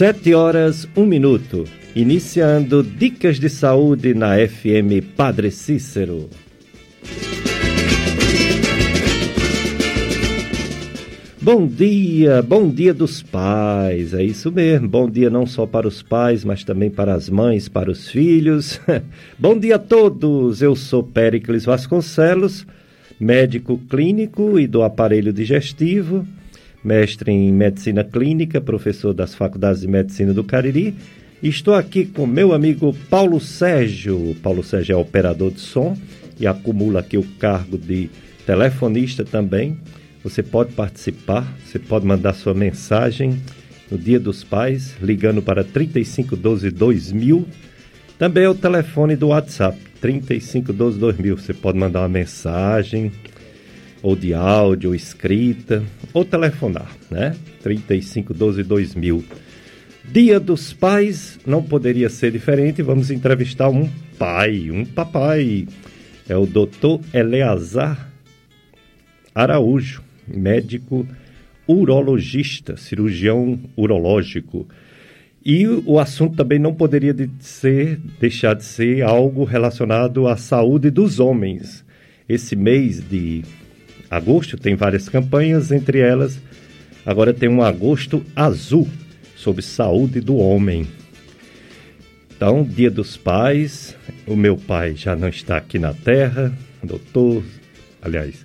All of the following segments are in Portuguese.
Sete horas, um minuto. Iniciando Dicas de Saúde na FM Padre Cícero. Bom dia, bom dia dos pais, é isso mesmo. Bom dia não só para os pais, mas também para as mães, para os filhos. bom dia a todos, eu sou Péricles Vasconcelos, médico clínico e do aparelho digestivo, mestre em medicina clínica, professor das faculdades de medicina do Cariri. Estou aqui com meu amigo Paulo Sérgio. Paulo Sérgio é operador de som e acumula aqui o cargo de telefonista também você pode participar, você pode mandar sua mensagem no Dia dos Pais, ligando para 3512 2000. Também é o telefone do WhatsApp, 3512 2000. Você pode mandar uma mensagem, ou de áudio, ou escrita, ou telefonar, né? 3512 2000. Dia dos Pais não poderia ser diferente. Vamos entrevistar um pai, um papai. É o doutor Eleazar Araújo médico urologista, cirurgião urológico. E o assunto também não poderia de ser, deixar de ser algo relacionado à saúde dos homens. Esse mês de agosto tem várias campanhas, entre elas, agora tem um agosto azul sobre saúde do homem. Então, Dia dos Pais, o meu pai já não está aqui na Terra, doutor, aliás,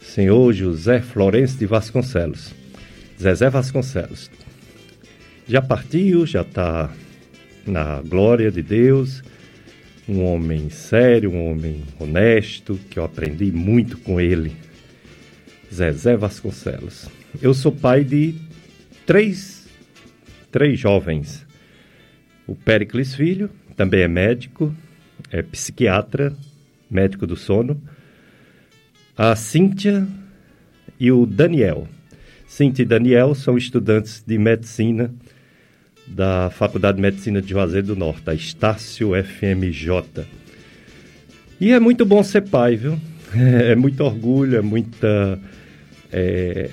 senhor José Florencio de Vasconcelos. Zezé Vasconcelos. Já partiu, já está na glória de Deus. Um homem sério, um homem honesto, que eu aprendi muito com ele. Zezé Vasconcelos. Eu sou pai de três, três jovens. O Pericles Filho, também é médico, é psiquiatra, médico do sono a Cíntia e o Daniel. Cíntia e Daniel são estudantes de medicina da Faculdade de Medicina de Juazeiro do Norte, a Estácio FMJ. E é muito bom ser pai, viu? É muito orgulho, é muita. É,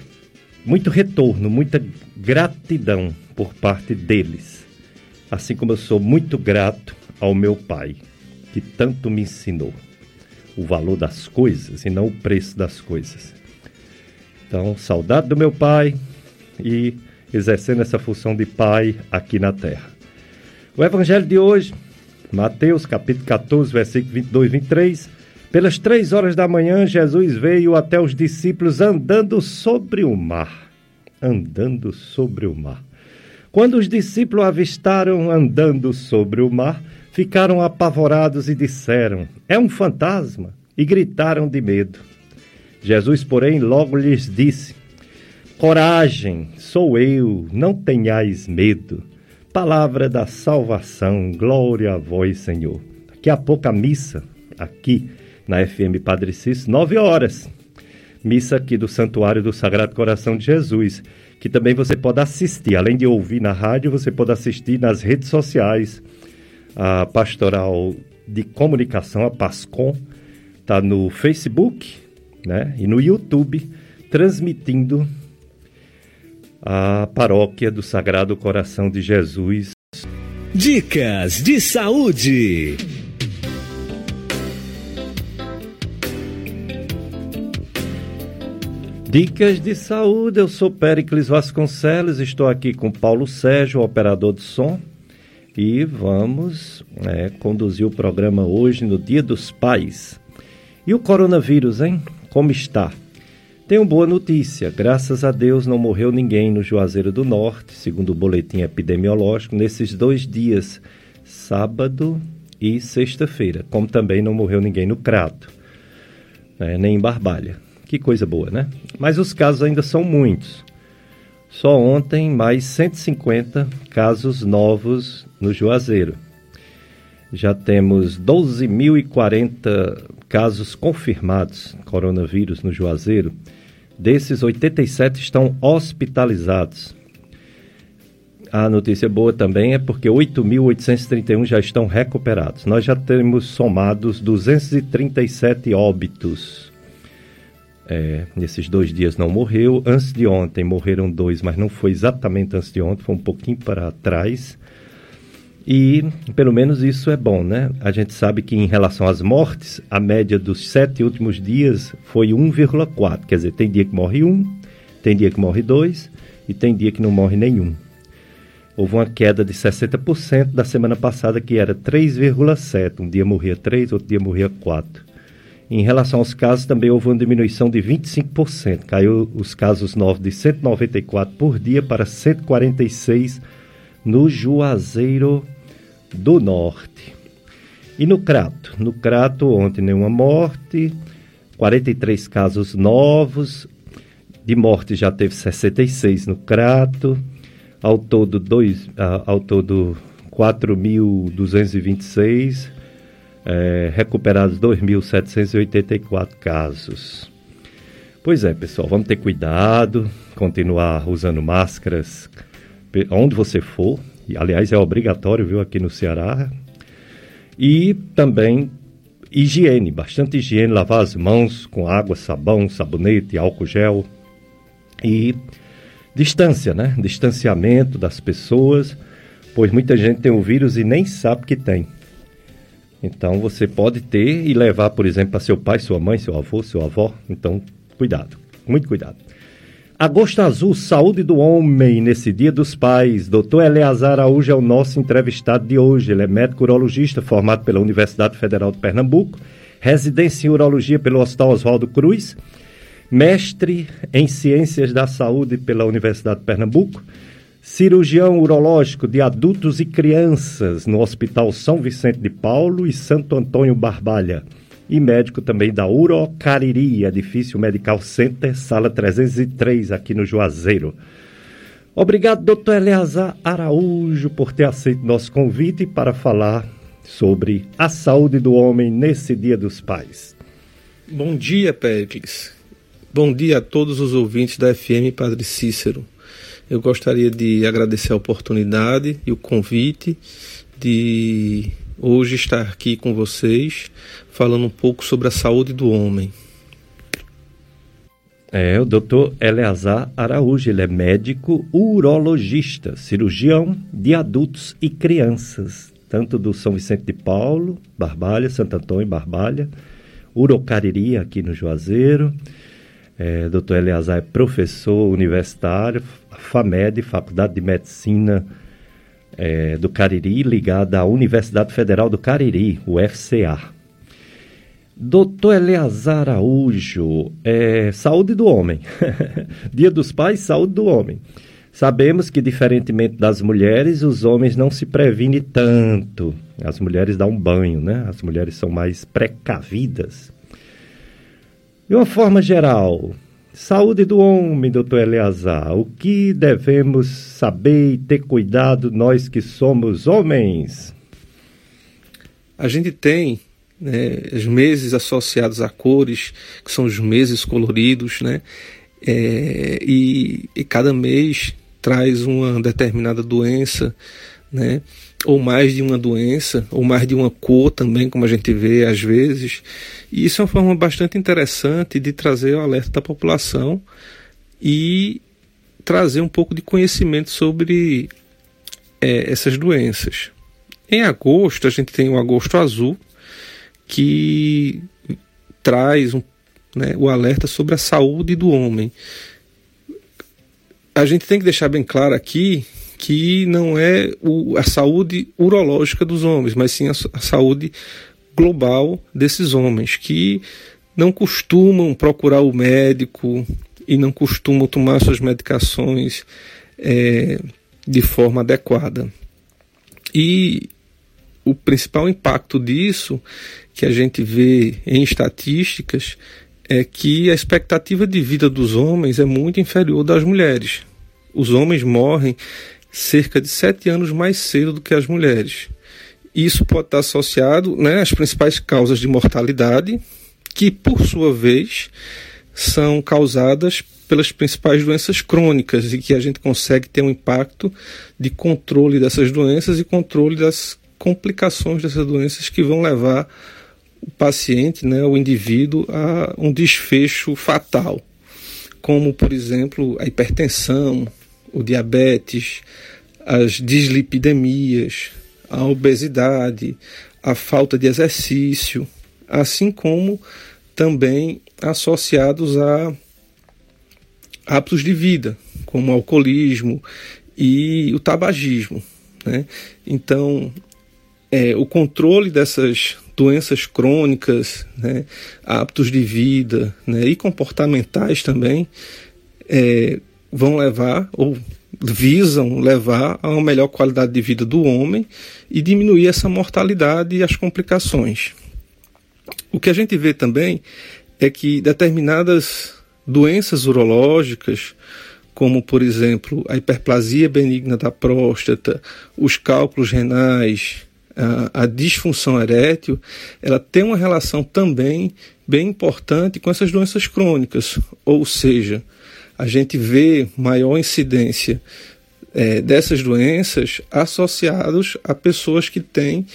muito retorno, muita gratidão por parte deles. Assim como eu sou muito grato ao meu pai, que tanto me ensinou o valor das coisas e não o preço das coisas. Então, saudade do meu pai e exercendo essa função de pai aqui na terra. O evangelho de hoje, Mateus capítulo 14, versículo 22 e 23. Pelas três horas da manhã, Jesus veio até os discípulos andando sobre o mar. Andando sobre o mar. Quando os discípulos avistaram andando sobre o mar, ficaram apavorados e disseram: É um fantasma! E gritaram de medo. Jesus, porém, logo lhes disse: Coragem, sou eu, não tenhais medo. Palavra da salvação, glória a vós, Senhor. Daqui a pouco a missa, aqui na FM Padre Cícero, nove horas. Missa aqui do Santuário do Sagrado Coração de Jesus, que também você pode assistir. Além de ouvir na rádio, você pode assistir nas redes sociais a Pastoral de Comunicação, a PASCOM, está no Facebook né, e no YouTube, transmitindo a paróquia do Sagrado Coração de Jesus. Dicas de saúde. Dicas de saúde, eu sou Péricles Vasconcelos, estou aqui com Paulo Sérgio, operador de som, e vamos né, conduzir o programa hoje no Dia dos Pais. E o coronavírus, hein? Como está? Tenho boa notícia, graças a Deus não morreu ninguém no Juazeiro do Norte, segundo o boletim epidemiológico, nesses dois dias, sábado e sexta-feira, como também não morreu ninguém no Crato, né, nem em Barbalha. Que coisa boa, né? Mas os casos ainda são muitos. Só ontem, mais 150 casos novos no Juazeiro. Já temos 12.040 casos confirmados coronavírus no Juazeiro. Desses, 87 estão hospitalizados. A notícia boa também é porque 8.831 já estão recuperados. Nós já temos somados 237 óbitos É, nesses dois dias não morreu. Antes de ontem morreram dois, mas não foi exatamente antes de ontem, foi um pouquinho para trás. E pelo menos isso é bom, né? A gente sabe que em relação às mortes, a média dos sete últimos dias foi 1,4. Quer dizer, tem dia que morre um, tem dia que morre dois e tem dia que não morre nenhum. Houve uma queda de 60% da semana passada, que era 3,7. Um dia morria 3, outro dia morria 4. Em relação aos casos, também houve uma diminuição de 25%. Caiu os casos novos de 194 por dia para 146 no Juazeiro do Norte. E no Crato? No Crato, ontem nenhuma morte, 43 casos novos, de morte já teve 66 no Crato, ao todo, dois, ao todo 4.226, é, recuperados 2.784 casos. Pois é, pessoal, vamos ter cuidado, continuar usando máscaras onde você for, e, aliás, é obrigatório, viu, aqui no Ceará. E também higiene, bastante higiene, lavar as mãos com água, sabão, sabonete, álcool gel. E distância, né? Distanciamento das pessoas, pois muita gente tem o vírus e nem sabe que tem. Então você pode ter e levar, por exemplo, para seu pai, sua mãe, seu avô, sua avó. Então, cuidado, muito cuidado. Agosto Azul, Saúde do Homem, nesse Dia dos Pais. Dr. Eleazar Araújo é o nosso entrevistado de hoje. Ele é médico urologista formado pela Universidade Federal de Pernambuco, residência em urologia pelo Hospital Oswaldo Cruz, mestre em Ciências da Saúde pela Universidade de Pernambuco, cirurgião urológico de adultos e crianças no Hospital São Vicente de Paulo e Santo Antônio Barbalha e médico também da Urocariri, Edifício Medical Center, sala 303, aqui no Juazeiro. Obrigado, doutor Eleazar Araújo, por ter aceito nosso convite para falar sobre a saúde do homem nesse Dia dos Pais. Bom dia, Péricles. Bom dia a todos os ouvintes da FM Padre Cícero. Eu gostaria de agradecer a oportunidade e o convite de hoje estar aqui com vocês falando um pouco sobre a saúde do homem. É, o doutor Eleazar Araújo, ele é médico urologista, cirurgião de adultos e crianças, tanto do São Vicente de Paulo, Barbalha, Santo Antônio, Barbalha, Urocariri, aqui no Juazeiro. É, doutor Eleazar é professor universitário, FAMED, Faculdade de Medicina é, do Cariri, ligada à Universidade Federal do Cariri, UFCA. Doutor Eleazar Araújo, é, saúde do homem. Dia dos Pais, saúde do homem. Sabemos que, diferentemente das mulheres, os homens não se previnem tanto. As mulheres dão um banho, né? As mulheres são mais precavidas. De uma forma geral, saúde do homem, doutor Eleazar. O que devemos saber e ter cuidado nós que somos homens? A gente tem né, os meses associados a cores, que são os meses coloridos, né? É, e, e cada mês traz uma determinada doença, né? Ou mais de uma doença, ou mais de uma cor também, como a gente vê às vezes. E isso é uma forma bastante interessante de trazer o alerta da população e trazer um pouco de conhecimento sobre é, essas doenças. Em agosto, a gente tem o agosto azul, que traz um, né, o alerta sobre a saúde do homem. A gente tem que deixar bem claro aqui que não é o, a saúde urológica dos homens, mas sim a, a saúde global desses homens que não costumam procurar o médico e não costumam tomar suas medicações é, de forma adequada. E o principal impacto disso que a gente vê em estatísticas é que a expectativa de vida dos homens é muito inferior das mulheres. Os homens morrem cerca de sete anos mais cedo do que as mulheres. Isso pode estar associado né, às principais causas de mortalidade, que por sua vez são causadas pelas principais doenças crônicas e que a gente consegue ter um impacto de controle dessas doenças e controle das complicações dessas doenças que vão levar o paciente, né, o indivíduo, a um desfecho fatal, como, por exemplo, a hipertensão, o diabetes, as dislipidemias, a obesidade, a falta de exercício, assim como também associados a hábitos de vida, como o alcoolismo e o tabagismo. Né? Então, é, o controle dessas doenças crônicas, né, hábitos de vida né, e comportamentais também é, vão levar ou visam levar a uma melhor qualidade de vida do homem e diminuir essa mortalidade e as complicações. O que a gente vê também é que determinadas doenças urológicas, como por exemplo a hiperplasia benigna da próstata, os cálculos renais, a, a disfunção erétil, ela tem uma relação também bem importante com essas doenças crônicas, ou seja, a gente vê maior incidência é, dessas doenças associados a pessoas que têm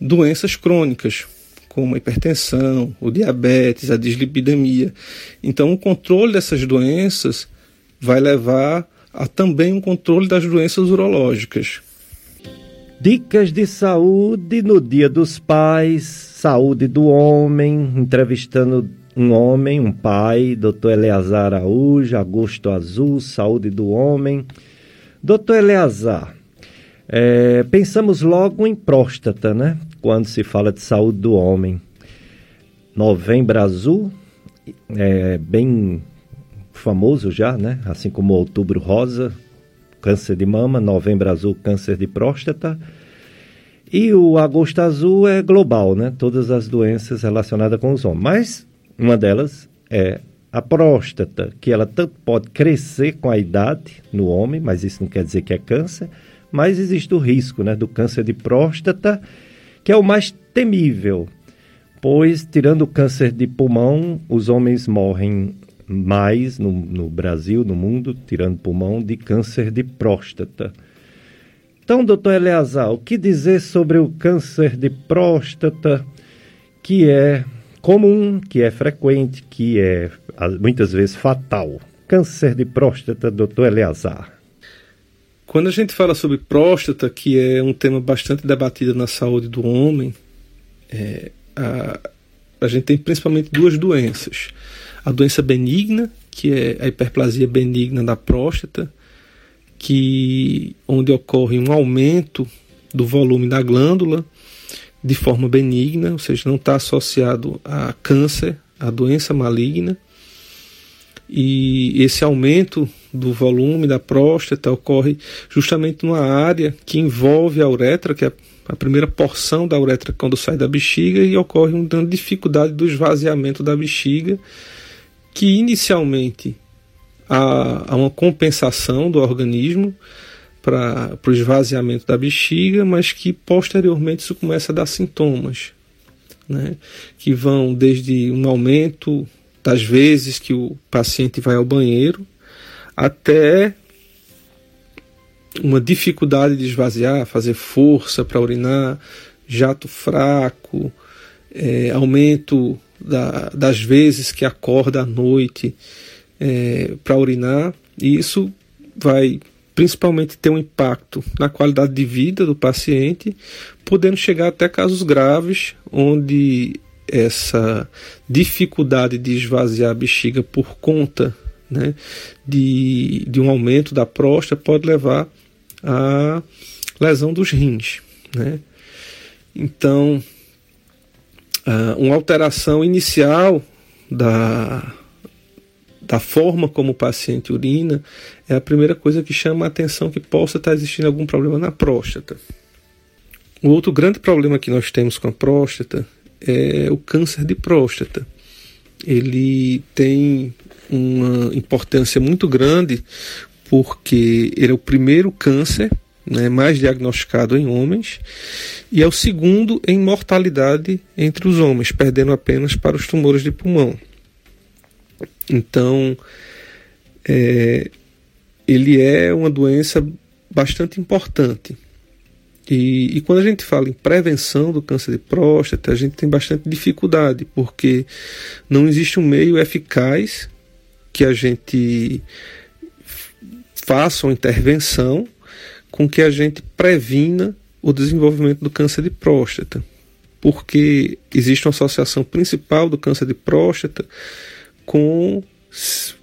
doenças crônicas, como a hipertensão, o diabetes, a dislipidemia. Então, o controle dessas doenças vai levar a também um controle das doenças urológicas. Dicas de saúde no Dia dos Pais, saúde do homem, entrevistando um homem, um pai, Dr. Eleazar Araújo, Agosto Azul, saúde do homem. Doutor Eleazar, é, pensamos logo em próstata, né? Quando se fala de saúde do homem. Novembro Azul, é bem famoso já, né? Assim como Outubro Rosa, câncer de mama, Novembro Azul, câncer de próstata. E o Agosto Azul é global, né? Todas as doenças relacionadas com os homens. Mas uma delas é a próstata, que ela tanto pode crescer com a idade no homem, mas isso não quer dizer que é câncer, mas existe o risco né, do câncer de próstata, que é o mais temível, pois, tirando o câncer de pulmão, os homens morrem mais no, no Brasil, no mundo, tirando pulmão, de câncer de próstata. Então, doutor Eleazar, o que dizer sobre o câncer de próstata, que é comum, que é frequente, que é muitas vezes fatal. Câncer de próstata, doutor Eleazar. Quando a gente fala sobre próstata, que é um tema bastante debatido na saúde do homem, é, a, a gente tem principalmente duas doenças. A doença benigna, que é a hiperplasia benigna da próstata, que onde ocorre um aumento do volume da glândula, de forma benigna, ou seja, não está associado a câncer, a doença maligna. E esse aumento do volume da próstata ocorre justamente numa área que envolve a uretra, que é a primeira porção da uretra quando sai da bexiga, e ocorre uma dificuldade do esvaziamento da bexiga, que inicialmente há, há uma compensação do organismo, para o esvaziamento da bexiga, mas que posteriormente isso começa a dar sintomas, né? que vão desde um aumento das vezes que o paciente vai ao banheiro até uma dificuldade de esvaziar, fazer força para urinar, jato fraco, é, aumento da, das vezes que acorda à noite é, para urinar, e isso vai principalmente ter um impacto na qualidade de vida do paciente, podendo chegar até casos graves, onde essa dificuldade de esvaziar a bexiga por conta né, de, de um aumento da próstata pode levar à lesão dos rins. Né? Então, uma alteração inicial da, da forma como o paciente urina, é a primeira coisa que chama a atenção que possa estar existindo algum problema na próstata. O outro grande problema que nós temos com a próstata é o câncer de próstata. Ele tem uma importância muito grande porque ele é o primeiro câncer né, mais diagnosticado em homens e é o segundo em mortalidade entre os homens, perdendo apenas para os tumores de pulmão. Então, é, ele é uma doença bastante importante. E, e, quando a gente fala em prevenção do câncer de próstata, a gente tem bastante dificuldade, porque não existe um meio eficaz que a gente faça uma intervenção com que a gente previna o desenvolvimento do câncer de próstata. Porque existe uma associação principal do câncer de próstata com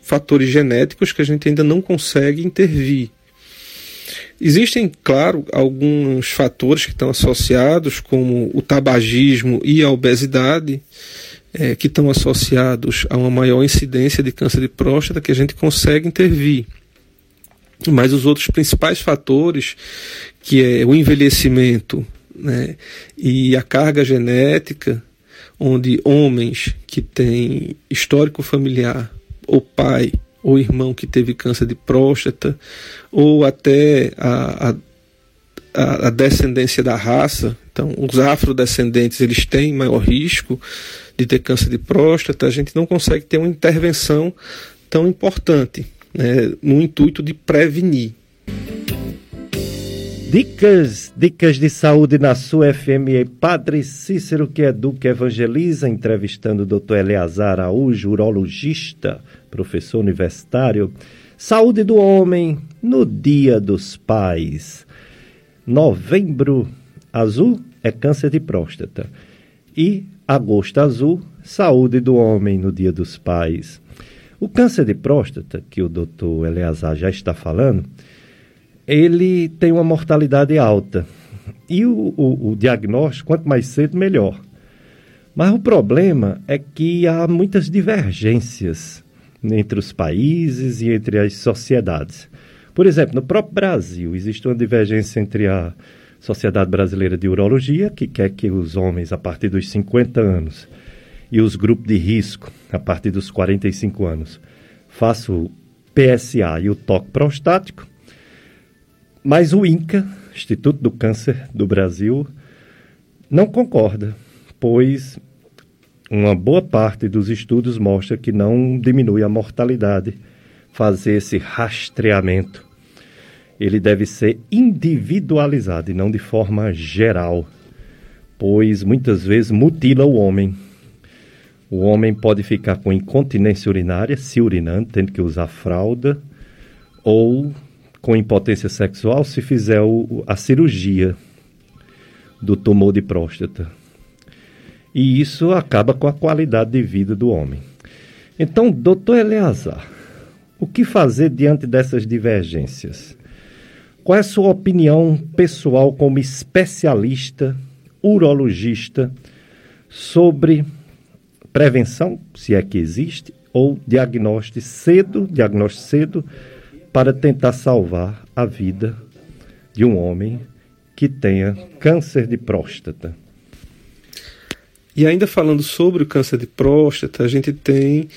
fatores genéticos que a gente ainda não consegue intervir. Existem, claro, alguns fatores que estão associados, como o tabagismo e a obesidade, é, que estão associados a uma maior incidência de câncer de próstata que a gente consegue intervir. Mas os outros principais fatores, que é o envelhecimento né, e a carga genética, onde homens que têm histórico familiar, ou pai ou irmão que teve câncer de próstata, ou até a, a, a descendência da raça. Então, os afrodescendentes eles têm maior risco de ter câncer de próstata. A gente não consegue ter uma intervenção tão importante né, no intuito de prevenir. Dicas, dicas de saúde na sua FM. Padre Cícero, que educa, evangeliza, entrevistando o Dr. Eleazar Araújo, urologista, professor universitário. Saúde do homem no Dia dos Pais. Novembro azul é câncer de próstata. E agosto azul, saúde do homem no Dia dos Pais. O câncer de próstata, que o doutor Eleazar já está falando, ele tem uma mortalidade alta. E o, o, o diagnóstico, quanto mais cedo, melhor. Mas o problema é que há muitas divergências entre os países e entre as sociedades. Por exemplo, no próprio Brasil, existe uma divergência entre a Sociedade Brasileira de Urologia, que quer que os homens a partir dos 50 anos e os grupos de risco a partir dos 45 anos façam o PSA e o toque prostático, mas o INCA, Instituto do Câncer do Brasil, não concorda, pois uma boa parte dos estudos mostra que não diminui a mortalidade fazer esse rastreamento. Ele deve ser individualizado e não de forma geral, pois muitas vezes mutila o homem. O homem pode ficar com incontinência urinária, se urinando, tendo que usar fralda, ou com impotência sexual se fizer o, a cirurgia do tumor de próstata. E isso acaba com a qualidade de vida do homem. Então, doutor Eleazar, o que fazer diante dessas divergências? Qual é a sua opinião pessoal como especialista, urologista, sobre prevenção, se é que existe, ou diagnóstico cedo, diagnóstico cedo, para tentar salvar a vida de um homem que tenha câncer de próstata. E ainda falando sobre o câncer de próstata, a gente tem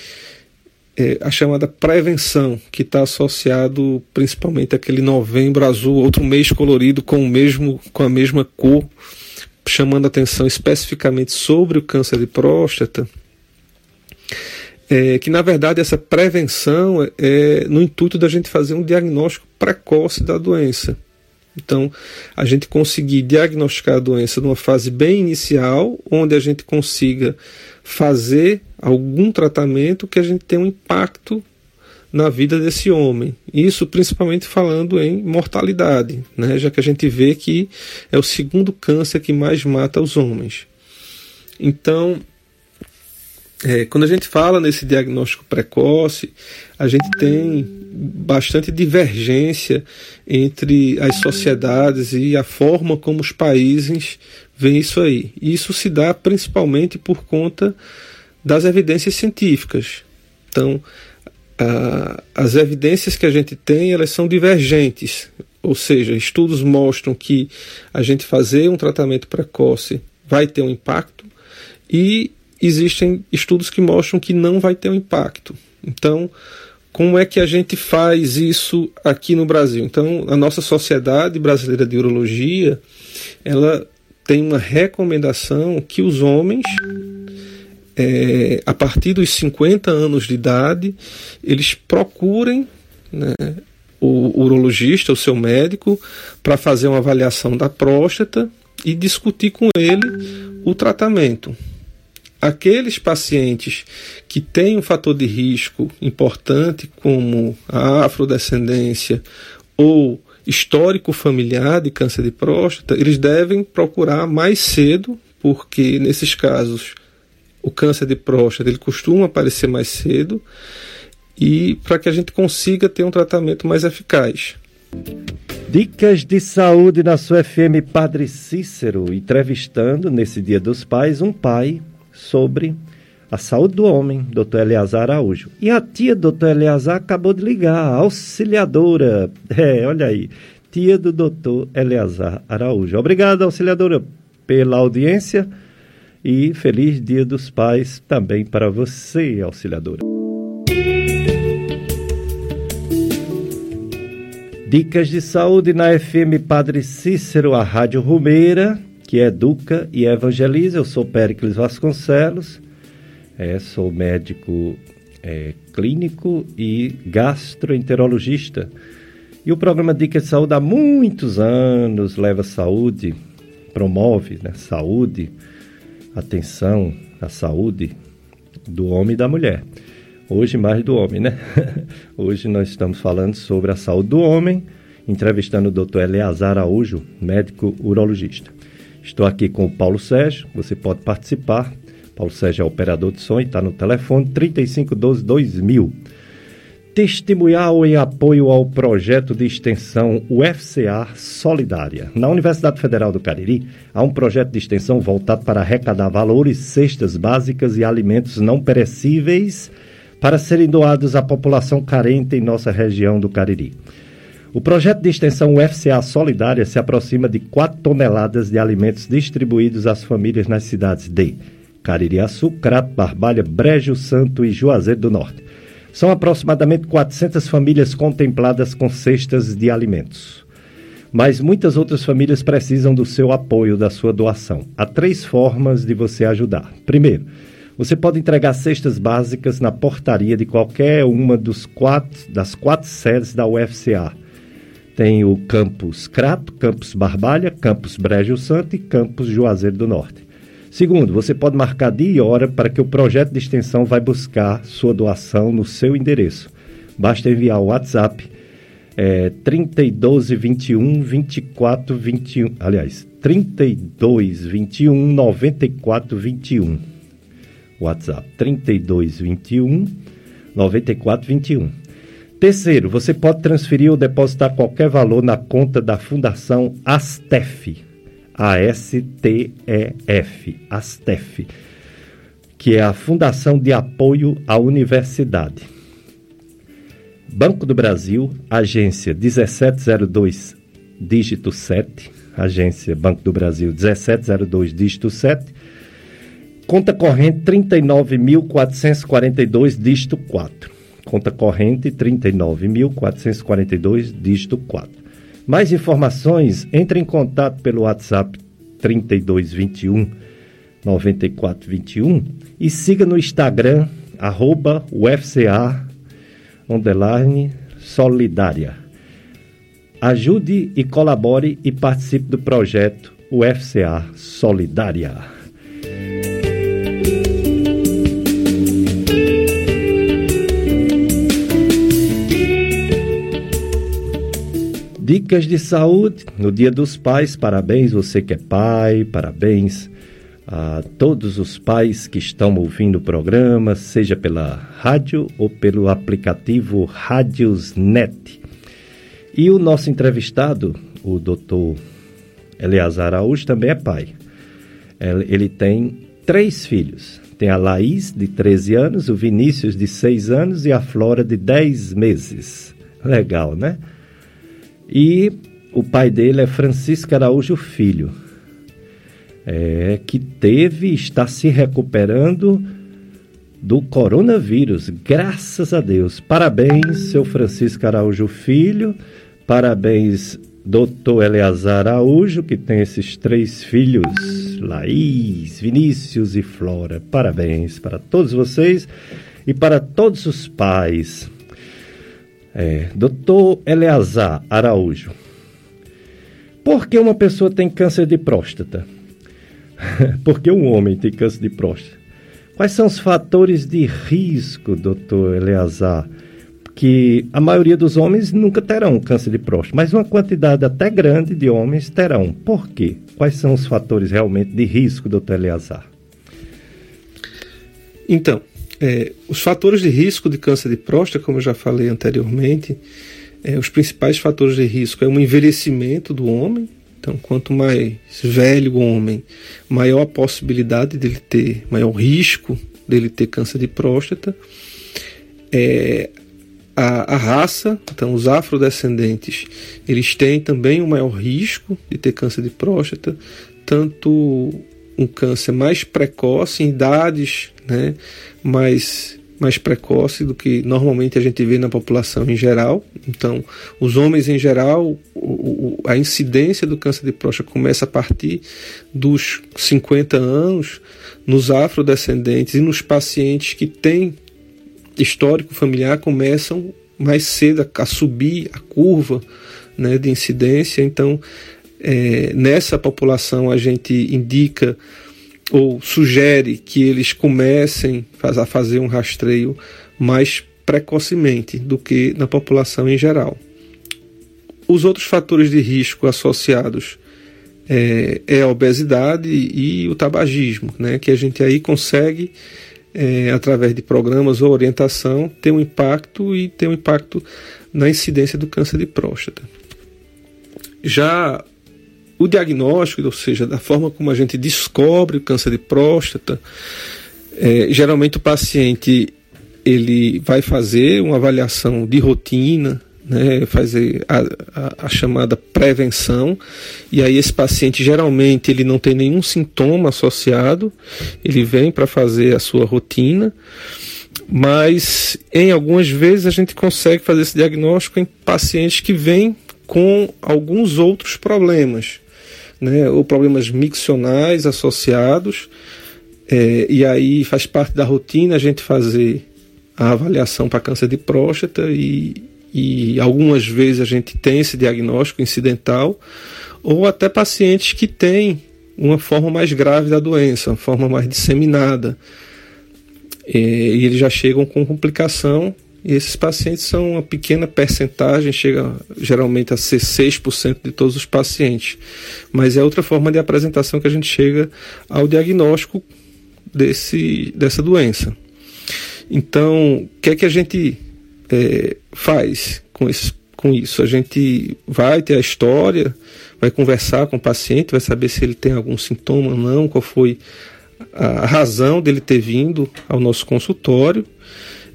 é, a chamada prevenção, que está associado principalmente àquele novembro azul, outro mês colorido com, o mesmo, com a mesma cor, chamando atenção especificamente sobre o câncer de próstata. É, que na verdade essa prevenção é, no intuito da gente fazer um diagnóstico precoce da doença. Então, a gente conseguir diagnosticar a doença numa fase bem inicial, onde a gente consiga fazer algum tratamento que a gente tenha um impacto na vida desse homem. Isso principalmente falando em mortalidade, né? já que a gente vê que é o segundo câncer que mais mata os homens. Então, é, quando a gente fala nesse diagnóstico precoce, a gente tem bastante divergência entre as sociedades e a forma como os países veem isso aí. Isso se dá principalmente por conta das evidências científicas. Então, a, as evidências que a gente tem, elas são divergentes. Ou seja, estudos mostram que a gente fazer um tratamento precoce vai ter um impacto e existem estudos que mostram que não vai ter um impacto. Então, como é que a gente faz isso aqui no Brasil? Então, a nossa Sociedade Brasileira de Urologia, ela tem uma recomendação que os homens, é, a partir dos 50 anos de idade, eles procurem né, o urologista, o seu médico, para fazer uma avaliação da próstata e discutir com ele o tratamento. Aqueles pacientes que têm um fator de risco importante, como a afrodescendência ou histórico familiar de câncer de próstata, eles devem procurar mais cedo, porque nesses casos o câncer de próstata ele costuma aparecer mais cedo e para que a gente consiga ter um tratamento mais eficaz. Dicas de saúde na sua FM Padre Cícero, entrevistando nesse Dia dos Pais um pai sobre a saúde do homem, Dr. Eleazar Araújo. E a tia Dr. Eleazar acabou de ligar, auxiliadora. É, olha aí, tia do Dr. Eleazar Araújo. Obrigado, auxiliadora, pela audiência e feliz Dia dos Pais também para você, auxiliadora. Dicas de saúde na FM Padre Cícero, a Rádio Rumeira, que educa e evangeliza. Eu sou Péricles Vasconcelos, é, sou médico é, clínico e gastroenterologista. E o programa Dicas de Saúde há muitos anos leva saúde, promove né, saúde, atenção à saúde do homem e da mulher. Hoje mais do homem, né? Hoje nós estamos falando sobre a saúde do homem, entrevistando o Dr. Eleazar Araújo, médico urologista. Estou aqui com o Paulo Sérgio, você pode participar. Paulo Sérgio é operador de som e está no telefone 3512 2000. Testemunhal em apoio ao projeto de extensão UFCA Solidária. Na Universidade Federal do Cariri, há um projeto de extensão voltado para arrecadar valores, cestas básicas e alimentos não perecíveis para serem doados à população carente em nossa região do Cariri. O projeto de extensão UFCA Solidária se aproxima de 4 toneladas de alimentos distribuídos às famílias nas cidades de Caririaçu, Crato, Barbalha, Brejo Santo e Juazeiro do Norte. São aproximadamente 400 famílias contempladas com cestas de alimentos. Mas muitas outras famílias precisam do seu apoio, da sua doação. Há três formas de você ajudar. Primeiro, você pode entregar cestas básicas na portaria de qualquer uma dos quatro, das quatro sedes da UFCA. Tem o Campus Crato, Campus Barbalha, Campus Brejo Santo e Campus Juazeiro do Norte. Segundo, você pode marcar dia e hora para que o projeto de extensão vai buscar sua doação no seu endereço. Basta enviar o WhatsApp é, 3221 2421, aliás, 3221 9421. WhatsApp 3221 9421. Terceiro, você pode transferir ou depositar qualquer valor na conta da Fundação Astef, A-S-T-E-F, Astef, que é a Fundação de Apoio à Universidade. Banco do Brasil, agência 1702, dígito 7, agência Banco do Brasil 1702, dígito 7, Conta corrente 39.442, dígito 4. Conta corrente 39.442, dígito 4. Mais informações, entre em contato pelo WhatsApp 3221 9421 e siga no Instagram, arroba UFCA, underline, solidária. Ajude e colabore e participe do projeto UFCA Solidária. Dicas de saúde no Dia dos Pais. Parabéns você que é pai, parabéns a todos os pais que estão ouvindo o programa, seja pela rádio ou pelo aplicativo Rádiosnet. E o nosso entrevistado, o doutor Eleazar Araújo, também é pai. Ele tem três filhos. Tem a Laís, de 13 anos, o Vinícius, de 6 anos, e a Flora, de 10 meses. Legal, né? E o pai dele é Francisco Araújo Filho, é, que teve, está se recuperando do coronavírus, graças a Deus. Parabéns, seu Francisco Araújo Filho, parabéns, doutor Eleazar Araújo, que tem esses três filhos, Laís, Vinícius e Flora. Parabéns para todos vocês e para todos os pais É, Eleazar Araújo, por que uma pessoa tem câncer de próstata? por que um homem tem câncer de próstata? Quais são os fatores de risco, doutor Eleazar? Que a maioria dos homens nunca terão câncer de próstata, mas uma quantidade até grande de homens terão. Por quê? Quais são os fatores realmente de risco, doutor Eleazar? Então, é, os fatores de risco de câncer de próstata, como eu já falei anteriormente, é, os principais fatores de risco é o envelhecimento do homem. Então, quanto mais velho o homem, maior a possibilidade dele ter, maior risco dele ter câncer de próstata. É, a, a, raça, então os afrodescendentes, eles têm também um maior risco de ter câncer de próstata, tanto um câncer mais precoce, em idades né, mais, mais precoce do que normalmente a gente vê na população em geral. Então, os homens em geral, o, a incidência do câncer de próstata começa a partir dos 50 anos, nos afrodescendentes e nos pacientes que têm histórico familiar começam mais cedo a, a subir a curva né, de incidência. Então, é, nessa população a gente indica ou sugere que eles comecem a fazer um rastreio mais precocemente do que na população em geral. Os outros fatores de risco associados é, é a obesidade e o tabagismo, né, que a gente aí consegue, é, através de programas ou orientação, ter um impacto e ter um impacto na incidência do câncer de próstata. Já o diagnóstico, ou seja, da forma como a gente descobre o câncer de próstata, é, geralmente o paciente ele vai fazer uma avaliação de rotina, né, fazer a, a, a, chamada prevenção, e aí esse paciente geralmente ele não tem nenhum sintoma associado, ele vem para fazer a sua rotina, mas em algumas vezes a gente consegue fazer esse diagnóstico em pacientes que vêm com alguns outros problemas né, ou problemas miccionais associados, é, e aí faz parte da rotina a gente fazer a avaliação para câncer de próstata e, e algumas vezes a gente tem esse diagnóstico incidental, ou até pacientes que têm uma forma mais grave da doença, uma forma mais disseminada. E, e eles já chegam com complicação e esses pacientes são uma pequena percentagem, chega geralmente a ser 6% de todos os pacientes. Mas é outra forma de apresentação que a gente chega ao diagnóstico desse, dessa doença. Então, o que é que a gente é, faz com, esse, com isso? A gente vai ter a história, vai conversar com o paciente, vai saber se ele tem algum sintoma ou não, qual foi a razão dele ter vindo ao nosso consultório.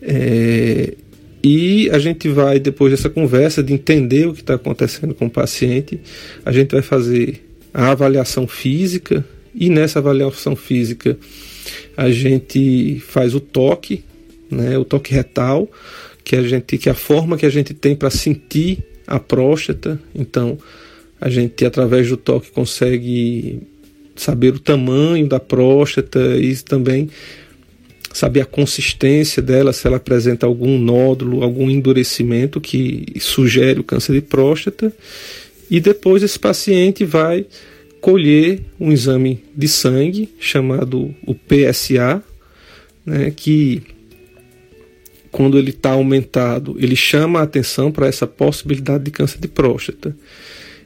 É, e a gente vai, depois dessa conversa, de entender o que está acontecendo com o paciente, a gente vai fazer a avaliação física, e nessa avaliação física a gente faz o toque, né, o toque retal, que a gente que é a forma que a gente tem para sentir a próstata. Então, a gente através do toque consegue saber o tamanho da próstata e também saber a consistência dela, se ela apresenta algum nódulo, algum endurecimento que sugere o câncer de próstata. E depois esse paciente vai colher um exame de sangue chamado o PSA, né, que quando ele está aumentado, ele chama a atenção para essa possibilidade de câncer de próstata.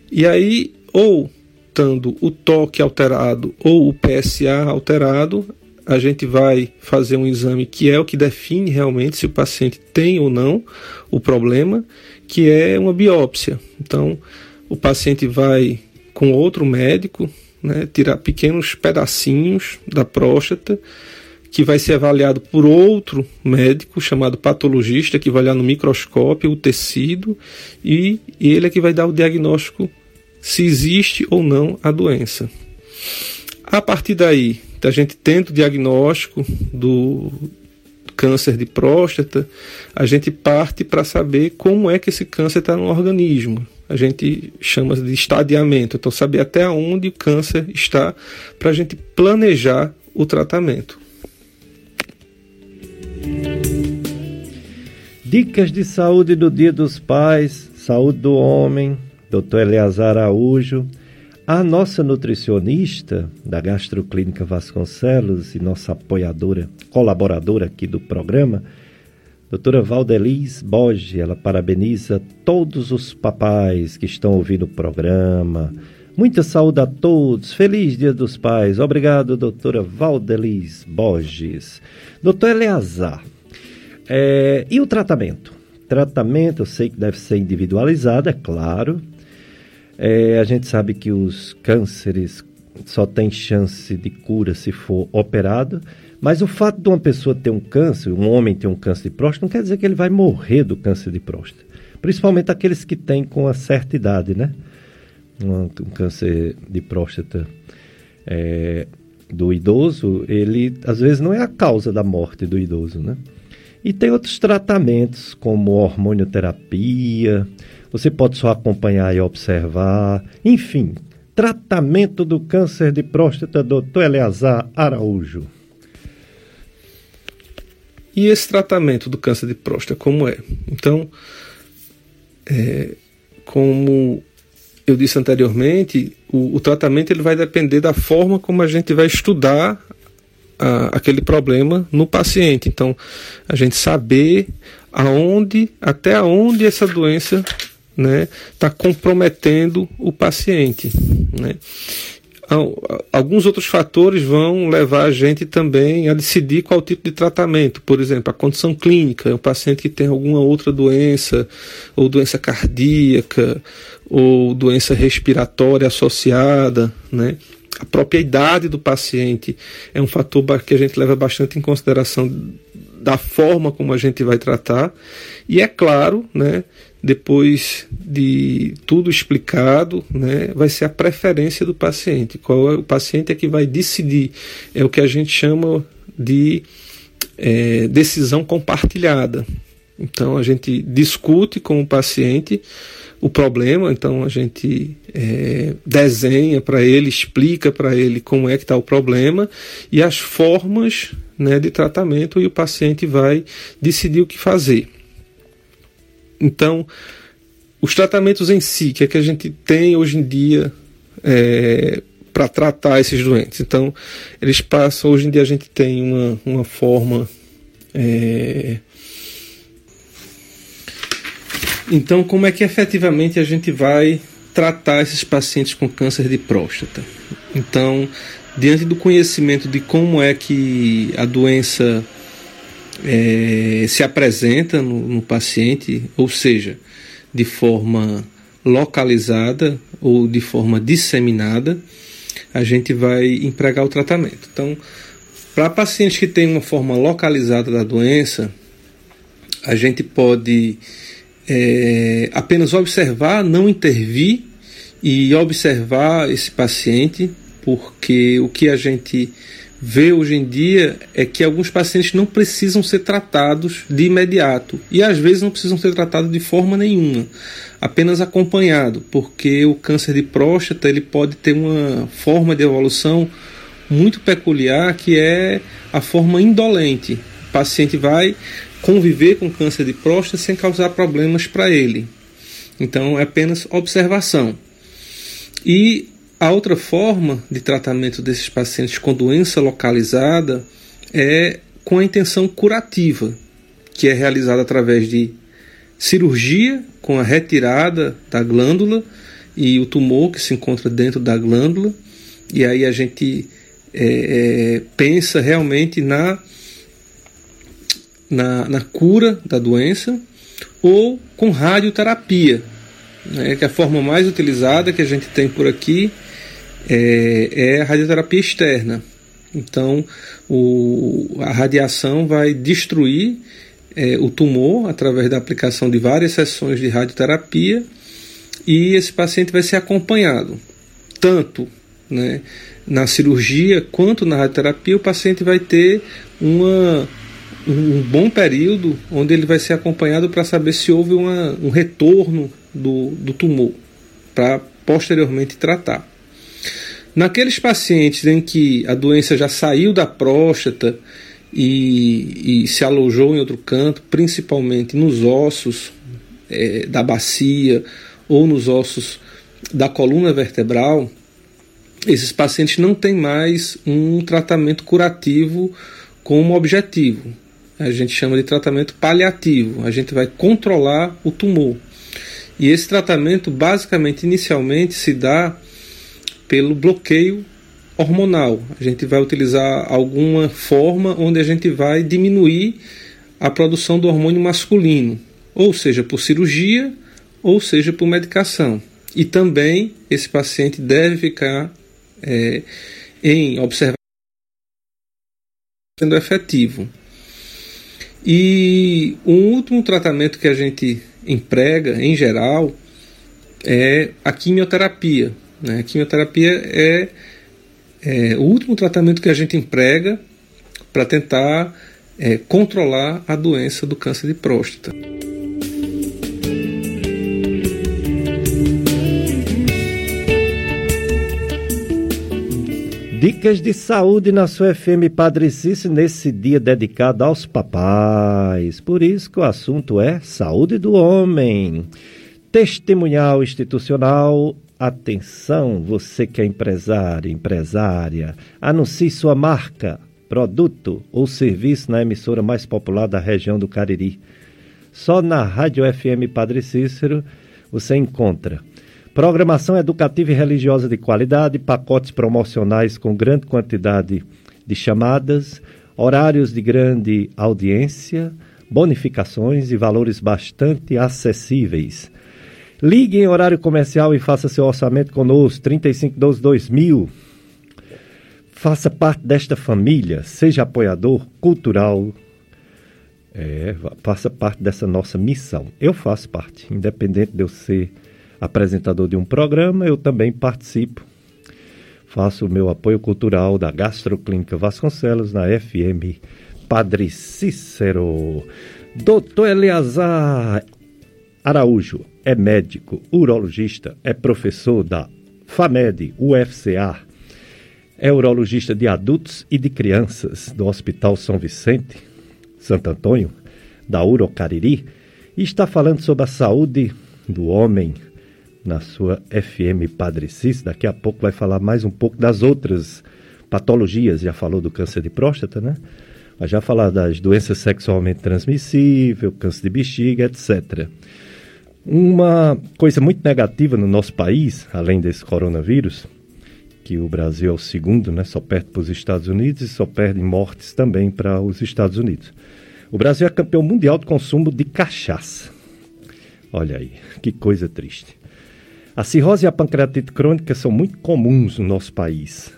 E aí, ou estando o toque alterado ou o PSA alterado, a gente vai fazer um exame que é o que define realmente se o paciente tem ou não o problema, que é uma biópsia. Então, o paciente vai com outro médico, né, tirar pequenos pedacinhos da próstata, que vai ser avaliado por outro médico chamado patologista, que vai olhar no microscópio o tecido e ele é que vai dar o diagnóstico se existe ou não a doença. A partir daí, a gente tendo o diagnóstico do câncer de próstata, a gente parte para saber como é que esse câncer está no organismo. A gente chama de estadiamento, então saber até onde o câncer está para a gente planejar o tratamento. Dicas de saúde do Dia dos Pais, saúde do homem, Dr. Eleazar Araújo. A nossa nutricionista da Gastroclínica Vasconcelos e nossa apoiadora, colaboradora aqui do programa, doutora Valdeliz Borges, ela parabeniza todos os papais que estão ouvindo o programa. Muita saúde a todos. Feliz Dia dos Pais. Obrigado, doutora Valdeliz Borges. Doutor Eleazar, é, e o tratamento? Tratamento, eu sei que deve ser individualizado, é claro, é, a gente sabe que os cânceres só tem chance de cura se for operado, mas o fato de uma pessoa ter um câncer, um homem ter um câncer de próstata, não quer dizer que ele vai morrer do câncer de próstata. Principalmente aqueles que têm com uma certa idade, né? Um, um câncer de próstata é, do idoso, ele às vezes não é a causa da morte do idoso, né? E tem outros tratamentos, como hormonioterapia, você pode só acompanhar e observar. Enfim, tratamento do câncer de próstata, doutor Eleazar Araújo. E esse tratamento do câncer de próstata, como é? Então, é, como eu disse anteriormente, o, o, tratamento ele vai depender da forma como a gente vai estudar a, aquele problema no paciente. Então, a gente saber aonde, até onde essa doença né, está comprometendo o paciente. Né. Alguns outros fatores vão levar a gente também a decidir qual tipo de tratamento. Por exemplo, a condição clínica, é um paciente que tem alguma outra doença, ou doença cardíaca, ou doença respiratória associada, né? A própria idade do paciente é um fator que a gente leva bastante em consideração da forma como a gente vai tratar. E é claro, né, depois de tudo explicado, né, vai ser a preferência do paciente. Qual é o paciente é que vai decidir? É o que a gente chama de é, decisão compartilhada. Então a gente discute com o paciente o problema, então a gente é, desenha para ele, explica para ele como é que está o problema e as formas né, de tratamento e o paciente vai decidir o que fazer. Então, os tratamentos em si, que é que a gente tem hoje em dia é, para tratar esses doentes. Então, eles passam, hoje em dia a gente tem uma, uma forma. É... Então, como é que efetivamente a gente vai tratar esses pacientes com câncer de próstata? Então, diante do conhecimento de como é que a doença é, se apresenta no, no paciente, ou seja, de forma localizada ou de forma disseminada, a gente vai empregar o tratamento. Então, para pacientes que têm uma forma localizada da doença, a gente pode é, apenas observar, não intervir e observar esse paciente, porque o que a gente vê hoje em dia é que alguns pacientes não precisam ser tratados de imediato e às vezes não precisam ser tratados de forma nenhuma, apenas acompanhado, porque o câncer de próstata ele pode ter uma forma de evolução muito peculiar que é a forma indolente. O paciente vai conviver com câncer de próstata sem causar problemas para ele. Então é apenas observação. E a outra forma de tratamento desses pacientes com doença localizada é com a intenção curativa, que é realizada através de cirurgia com a retirada da glândula e o tumor que se encontra dentro da glândula. E aí a gente é, é, pensa realmente na, na, na, cura da doença ou com radioterapia, né, que é a forma mais utilizada que a gente tem por aqui é, é a radioterapia externa. Então, o, a radiação vai destruir é, o tumor através da aplicação de várias sessões de radioterapia e esse paciente vai ser acompanhado tanto né, na cirurgia quanto na radioterapia. O paciente vai ter uma, um bom período onde ele vai ser acompanhado para saber se houve uma, um retorno do, do tumor para posteriormente tratar. Naqueles pacientes em que a doença já saiu da próstata e, e se alojou em outro canto, principalmente nos ossos é, da bacia ou nos ossos da coluna vertebral, esses pacientes não têm mais um tratamento curativo como objetivo. A gente chama de tratamento paliativo. A gente vai controlar o tumor. E esse tratamento, basicamente, inicialmente, se dá pelo bloqueio hormonal. A gente vai utilizar alguma forma onde a gente vai diminuir a produção do hormônio masculino, ou seja, por cirurgia, ou seja, por medicação. E também esse paciente deve ficar é, em observação sendo efetivo. E um último tratamento que a gente emprega, em geral, é a quimioterapia. Né? A quimioterapia é, é, o último tratamento que a gente emprega para tentar é, controlar a doença do câncer de próstata. Dicas de saúde na sua FM Padre Cícero nesse dia dedicado aos papais. Por isso que o assunto é saúde do homem. Testemunhal institucional. Atenção, você que é empresário, empresária, anuncie sua marca, produto ou serviço na emissora mais popular da região do Cariri. Só na Rádio FM Padre Cícero você encontra Programação educativa e religiosa de qualidade, pacotes promocionais com grande quantidade de chamadas, horários de grande audiência, bonificações e valores bastante acessíveis. Ligue em horário comercial e faça seu orçamento conosco, 3512 2000. Faça parte desta família, seja apoiador cultural, é, faça parte dessa nossa missão. Eu faço parte, independente de eu ser apresentador de um programa, eu também participo. Faço o meu apoio cultural da Gastroclínica Vasconcelos na FM Padre Cícero. Doutor Eleazar Araújo é médico, urologista, é professor da FAMED, UFCA, é urologista de adultos e de crianças do Hospital São Vicente, Santo Antônio, da Urocariri, e está falando sobre a saúde do homem, na sua FM Padre Cis. Daqui a pouco vai falar mais um pouco das outras patologias. Já falou do câncer de próstata, né? Vai já falar das doenças sexualmente transmissíveis, câncer de bexiga, etc. Uma coisa muito negativa no nosso país, além desse coronavírus, que o Brasil é o segundo, né? Só perde para os Estados Unidos e só perde mortes também para os Estados Unidos. O Brasil é campeão mundial de consumo de cachaça. Olha aí, que coisa triste. A cirrose e a pancreatite crônica são muito comuns no nosso país.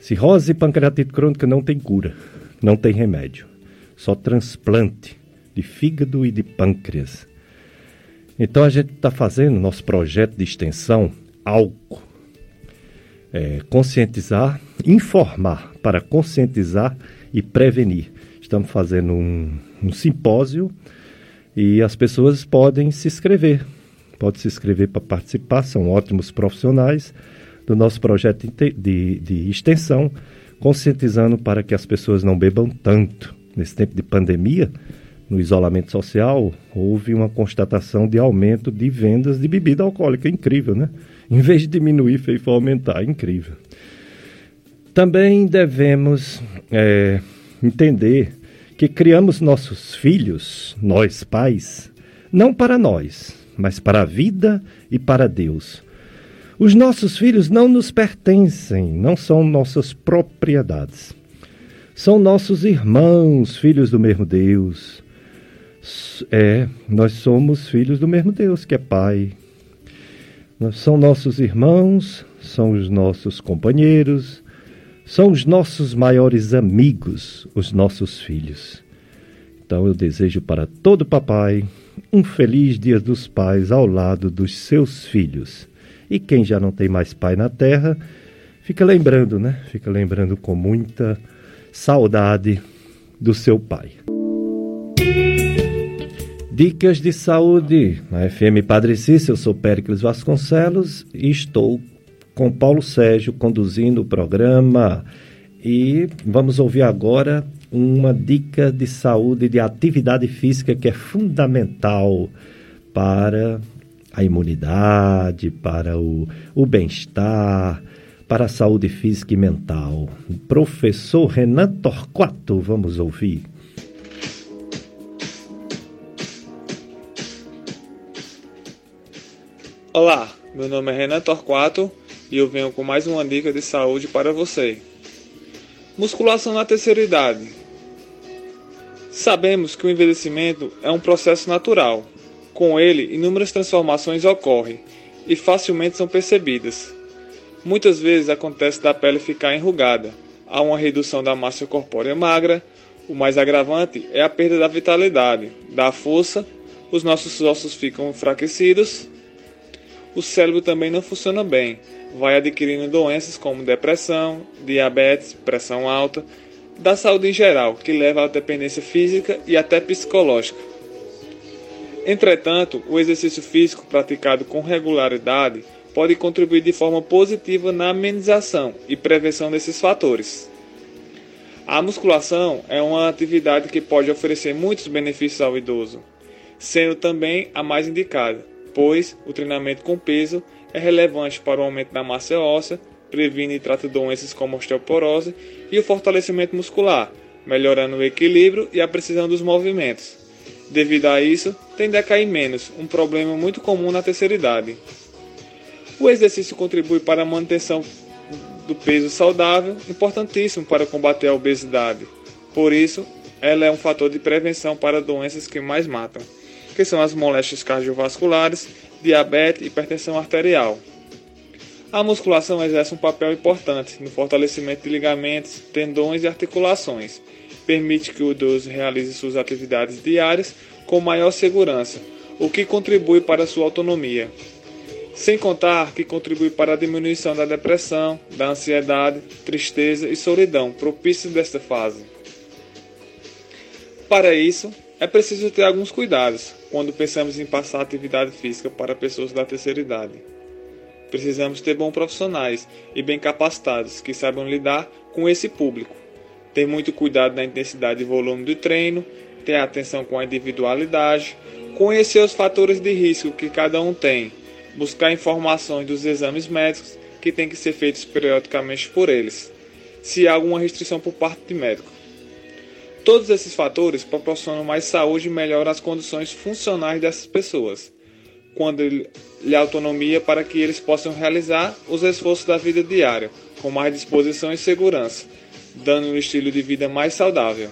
Cirrose e pancreatite crônica não tem cura, não tem remédio, só transplante de fígado e de pâncreas. Então a gente está fazendo nosso projeto de extensão algo. É, conscientizar, informar para conscientizar e prevenir. Estamos fazendo um, um simpósio e as pessoas podem se inscrever pode se inscrever para participar, são ótimos profissionais do nosso projeto de, de extensão, conscientizando para que as pessoas não bebam tanto. Nesse tempo de pandemia, no isolamento social, houve uma constatação de aumento de vendas de bebida alcoólica. Incrível, né? Em vez de diminuir, foi aumentar. Incrível. Também devemos é, entender que criamos nossos filhos, nós pais, não para nós, mas para a vida e para Deus. Os nossos filhos não nos pertencem, não são nossas propriedades. São nossos irmãos, filhos do mesmo Deus. É, nós somos filhos do mesmo Deus, que é Pai. São nossos irmãos, são os nossos companheiros, são os nossos maiores amigos, os nossos filhos. Então eu desejo para todo papai um feliz Dia dos Pais ao lado dos seus filhos. E quem já não tem mais pai na terra, fica lembrando, né? Fica lembrando com muita saudade do seu pai. Dicas de saúde na FM Padre Cícero, eu sou Péricles Vasconcelos e estou com Paulo Sérgio conduzindo o programa E vamos ouvir agora uma dica de saúde, de atividade física que é fundamental para a imunidade, para o, o bem-estar, para a saúde física e mental. Professor Renan Torquato, vamos ouvir. Olá, meu nome é Renan Torquato e eu venho com mais uma dica de saúde para você. Musculação na terceira idade. Sabemos que o envelhecimento é um processo natural. Com ele, inúmeras transformações ocorrem e facilmente são percebidas. Muitas vezes acontece da pele ficar enrugada, há uma redução da massa corpórea magra, o mais agravante é a perda da vitalidade, da força, os nossos ossos ficam enfraquecidos, o cérebro também não funciona bem, vai adquirindo doenças como depressão, diabetes, pressão alta, da saúde em geral, que leva à dependência física e até psicológica. Entretanto, o exercício físico praticado com regularidade pode contribuir de forma positiva na amenização e prevenção desses fatores. A musculação é uma atividade que pode oferecer muitos benefícios ao idoso, sendo também a mais indicada, pois o treinamento com peso é relevante para o aumento da massa óssea, previne e trata doenças como osteoporose e o fortalecimento muscular, melhorando o equilíbrio e a precisão dos movimentos. Devido a isso, tende a cair menos, um problema muito comum na terceira idade. O exercício contribui para a manutenção do peso saudável, importantíssimo para combater a obesidade. Por isso, ela é um fator de prevenção para doenças que mais matam, que são as moléstias cardiovasculares, diabetes e hipertensão arterial. A musculação exerce um papel importante no fortalecimento de ligamentos, tendões e articulações. Permite que o idoso realize suas atividades diárias com maior segurança, o que contribui para sua autonomia. Sem contar que contribui para a diminuição da depressão, da ansiedade, tristeza e solidão propícios desta fase. Para isso, é preciso ter alguns cuidados quando pensamos em passar atividade física para pessoas da terceira idade. Precisamos ter bons profissionais e bem capacitados que saibam lidar com esse público. Ter muito cuidado na intensidade e volume do treino, ter atenção com a individualidade, conhecer os fatores de risco que cada um tem, buscar informações dos exames médicos que têm que ser feitos periodicamente por eles, se há alguma restrição por parte de médico. Todos esses fatores proporcionam mais saúde e melhoram as condições funcionais dessas pessoas quando lhe autonomia para que eles possam realizar os esforços da vida diária com mais disposição e segurança, dando um estilo de vida mais saudável.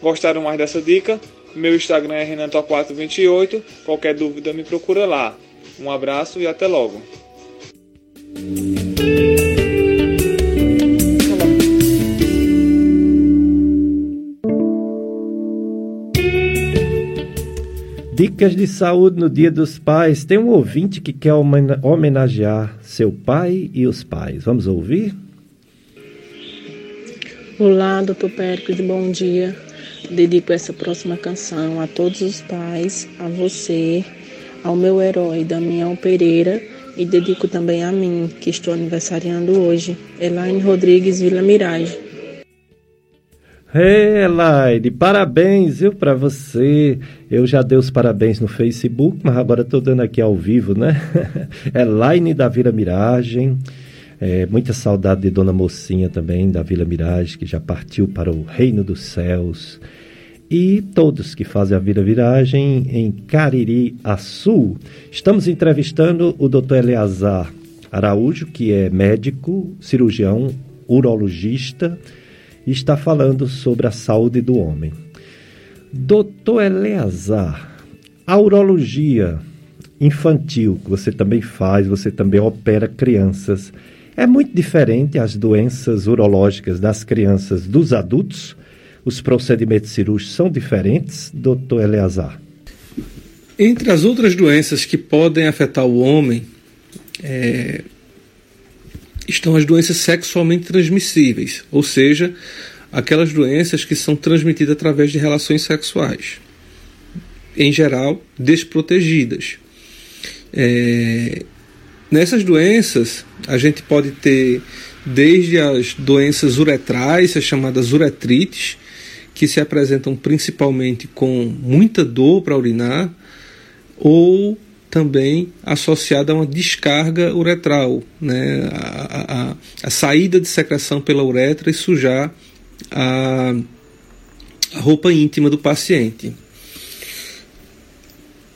Gostaram mais dessa dica? Meu Instagram é renato428. Qualquer dúvida me procura lá. Um abraço e até logo. Dicas de saúde no Dia dos Pais. Tem um ouvinte que quer homenagear seu pai e os pais. Vamos ouvir? Olá, doutor Péricles, bom dia. Dedico essa próxima canção a todos os pais, a você, ao meu herói Damião Pereira e dedico também a mim, que estou aniversariando hoje, Elaine Rodrigues Vila Mirage. Hey, Elaine, parabéns, viu, para você. Eu já dei os parabéns no Facebook, mas agora estou dando aqui ao vivo, né? Elaine da Vila Miragem. É, muita saudade de Dona Mocinha também, da Vila Miragem, que já partiu para o Reino dos Céus. E todos que fazem a Vila Viragem em Cariri Açu. Estamos entrevistando o Dr. Eleazar Araújo, que é médico, cirurgião, urologista está falando sobre a saúde do homem. Doutor Eleazar, a urologia infantil, que você também faz, você também opera crianças, é muito diferente as doenças urológicas das crianças dos adultos? Os procedimentos cirúrgicos são diferentes, doutor Eleazar? Entre as outras doenças que podem afetar o homem, é, estão as doenças sexualmente transmissíveis, ou seja, aquelas doenças que são transmitidas através de relações sexuais, em geral desprotegidas. É, nessas doenças, a gente pode ter desde as doenças uretrais, as chamadas uretrites, que se apresentam principalmente com muita dor para urinar, ou também associada a uma descarga uretral, né? a, a, a saída de secreção pela uretra e sujar a, a roupa íntima do paciente.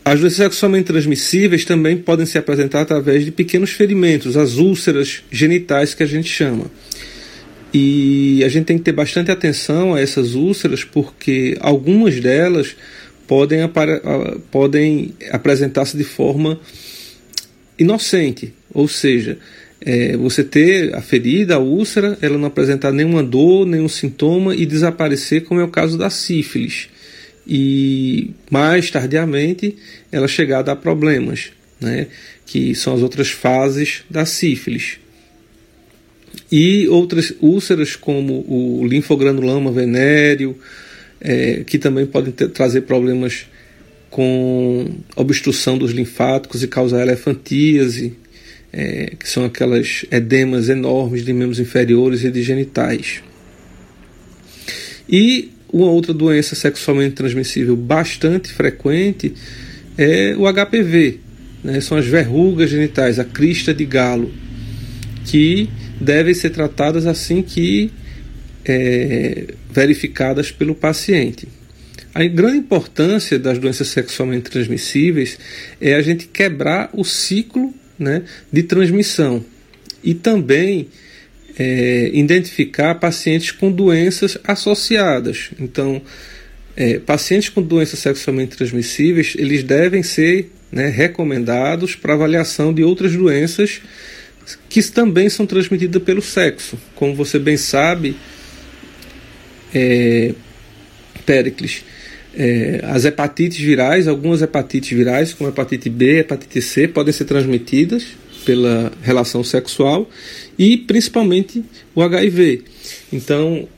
As doenças sexualmente transmissíveis também podem se apresentar através de pequenos ferimentos, as úlceras genitais que a gente chama. E a gente tem que ter bastante atenção a essas úlceras, porque algumas delas podem, podem apresentar-se de forma inocente, ou seja, é, você ter a ferida, a úlcera, ela não apresentar nenhuma dor, nenhum sintoma e desaparecer, como é o caso da sífilis. E mais tardiamente ela chegar a dar problemas, né, que são as outras fases da sífilis. E outras úlceras, como o linfogranuloma venéreo, é, que também podem ter, trazer problemas com obstrução dos linfáticos e causar elefantíase, é, que são aquelas edemas enormes de membros inferiores e de genitais. E uma outra doença sexualmente transmissível bastante frequente é o HPV, né? são as verrugas genitais, a crista de galo, que devem ser tratadas assim que é, verificadas pelo paciente. A grande importância das doenças sexualmente transmissíveis é a gente quebrar o ciclo né, de transmissão e também é, identificar pacientes com doenças associadas. Então, é, pacientes com doenças sexualmente transmissíveis eles devem ser né, recomendados para avaliação de outras doenças que também são transmitidas pelo sexo. Como você bem sabe, é, Péricles, é, as hepatites virais, algumas hepatites virais, como hepatite B, hepatite C, podem ser transmitidas pela relação sexual e principalmente o HIV. Então,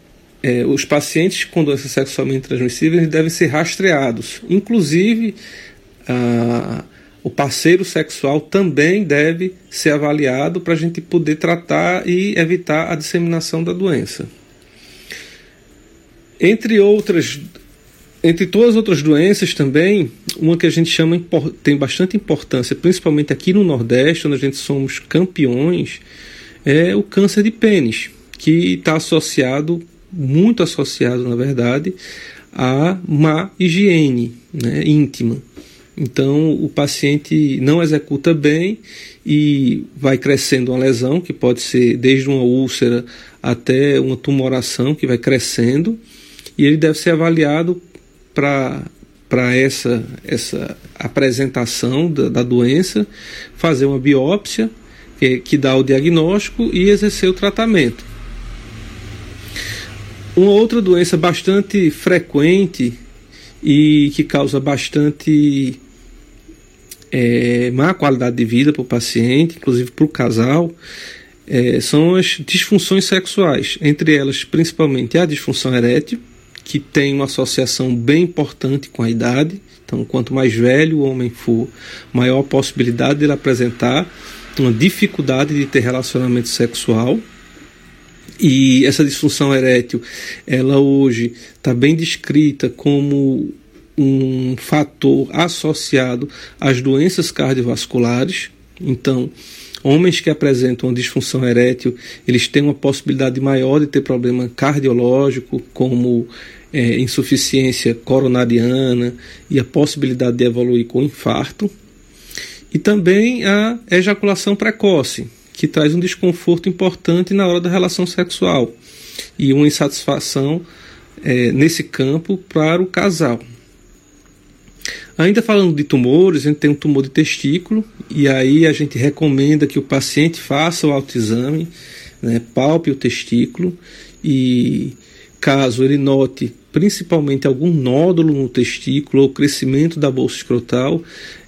é, os pacientes com doenças sexualmente transmissíveis devem ser rastreados. Inclusive, a, o parceiro sexual também deve ser avaliado para a gente poder tratar e evitar a disseminação da doença. Entre outras, entre todas as outras doenças também, uma que a gente chama tem bastante importância, principalmente aqui no Nordeste, onde a gente somos campeões, é o câncer de pênis, que está associado, muito associado, na verdade, a má higiene né, íntima. Então, o paciente não executa bem e vai crescendo uma lesão, que pode ser desde uma úlcera até uma tumoração, que vai crescendo e ele deve ser avaliado para essa, essa apresentação da, da, doença, fazer uma biópsia que, que dá o diagnóstico e exercer o tratamento. Uma outra doença bastante frequente e que causa bastante é, má qualidade de vida para o paciente, inclusive para o casal, é, são as disfunções sexuais, entre elas principalmente a disfunção erétil, que tem uma associação bem importante com a idade. Então, quanto mais velho o homem for, maior a possibilidade de ele apresentar uma dificuldade de ter relacionamento sexual. E essa disfunção erétil, ela hoje está bem descrita como um fator associado às doenças cardiovasculares. Então, homens que apresentam uma disfunção erétil, eles têm uma possibilidade maior de ter problema cardiológico, como é, insuficiência coronariana e a possibilidade de evoluir com infarto. E também a ejaculação precoce, que traz um desconforto importante na hora da relação sexual e uma insatisfação é, nesse campo para o casal. Ainda falando de tumores, a gente tem um tumor de testículo e aí a gente recomenda que o paciente faça o autoexame, né, palpe o testículo e caso ele note principalmente algum nódulo no testículo ou crescimento da bolsa escrotal,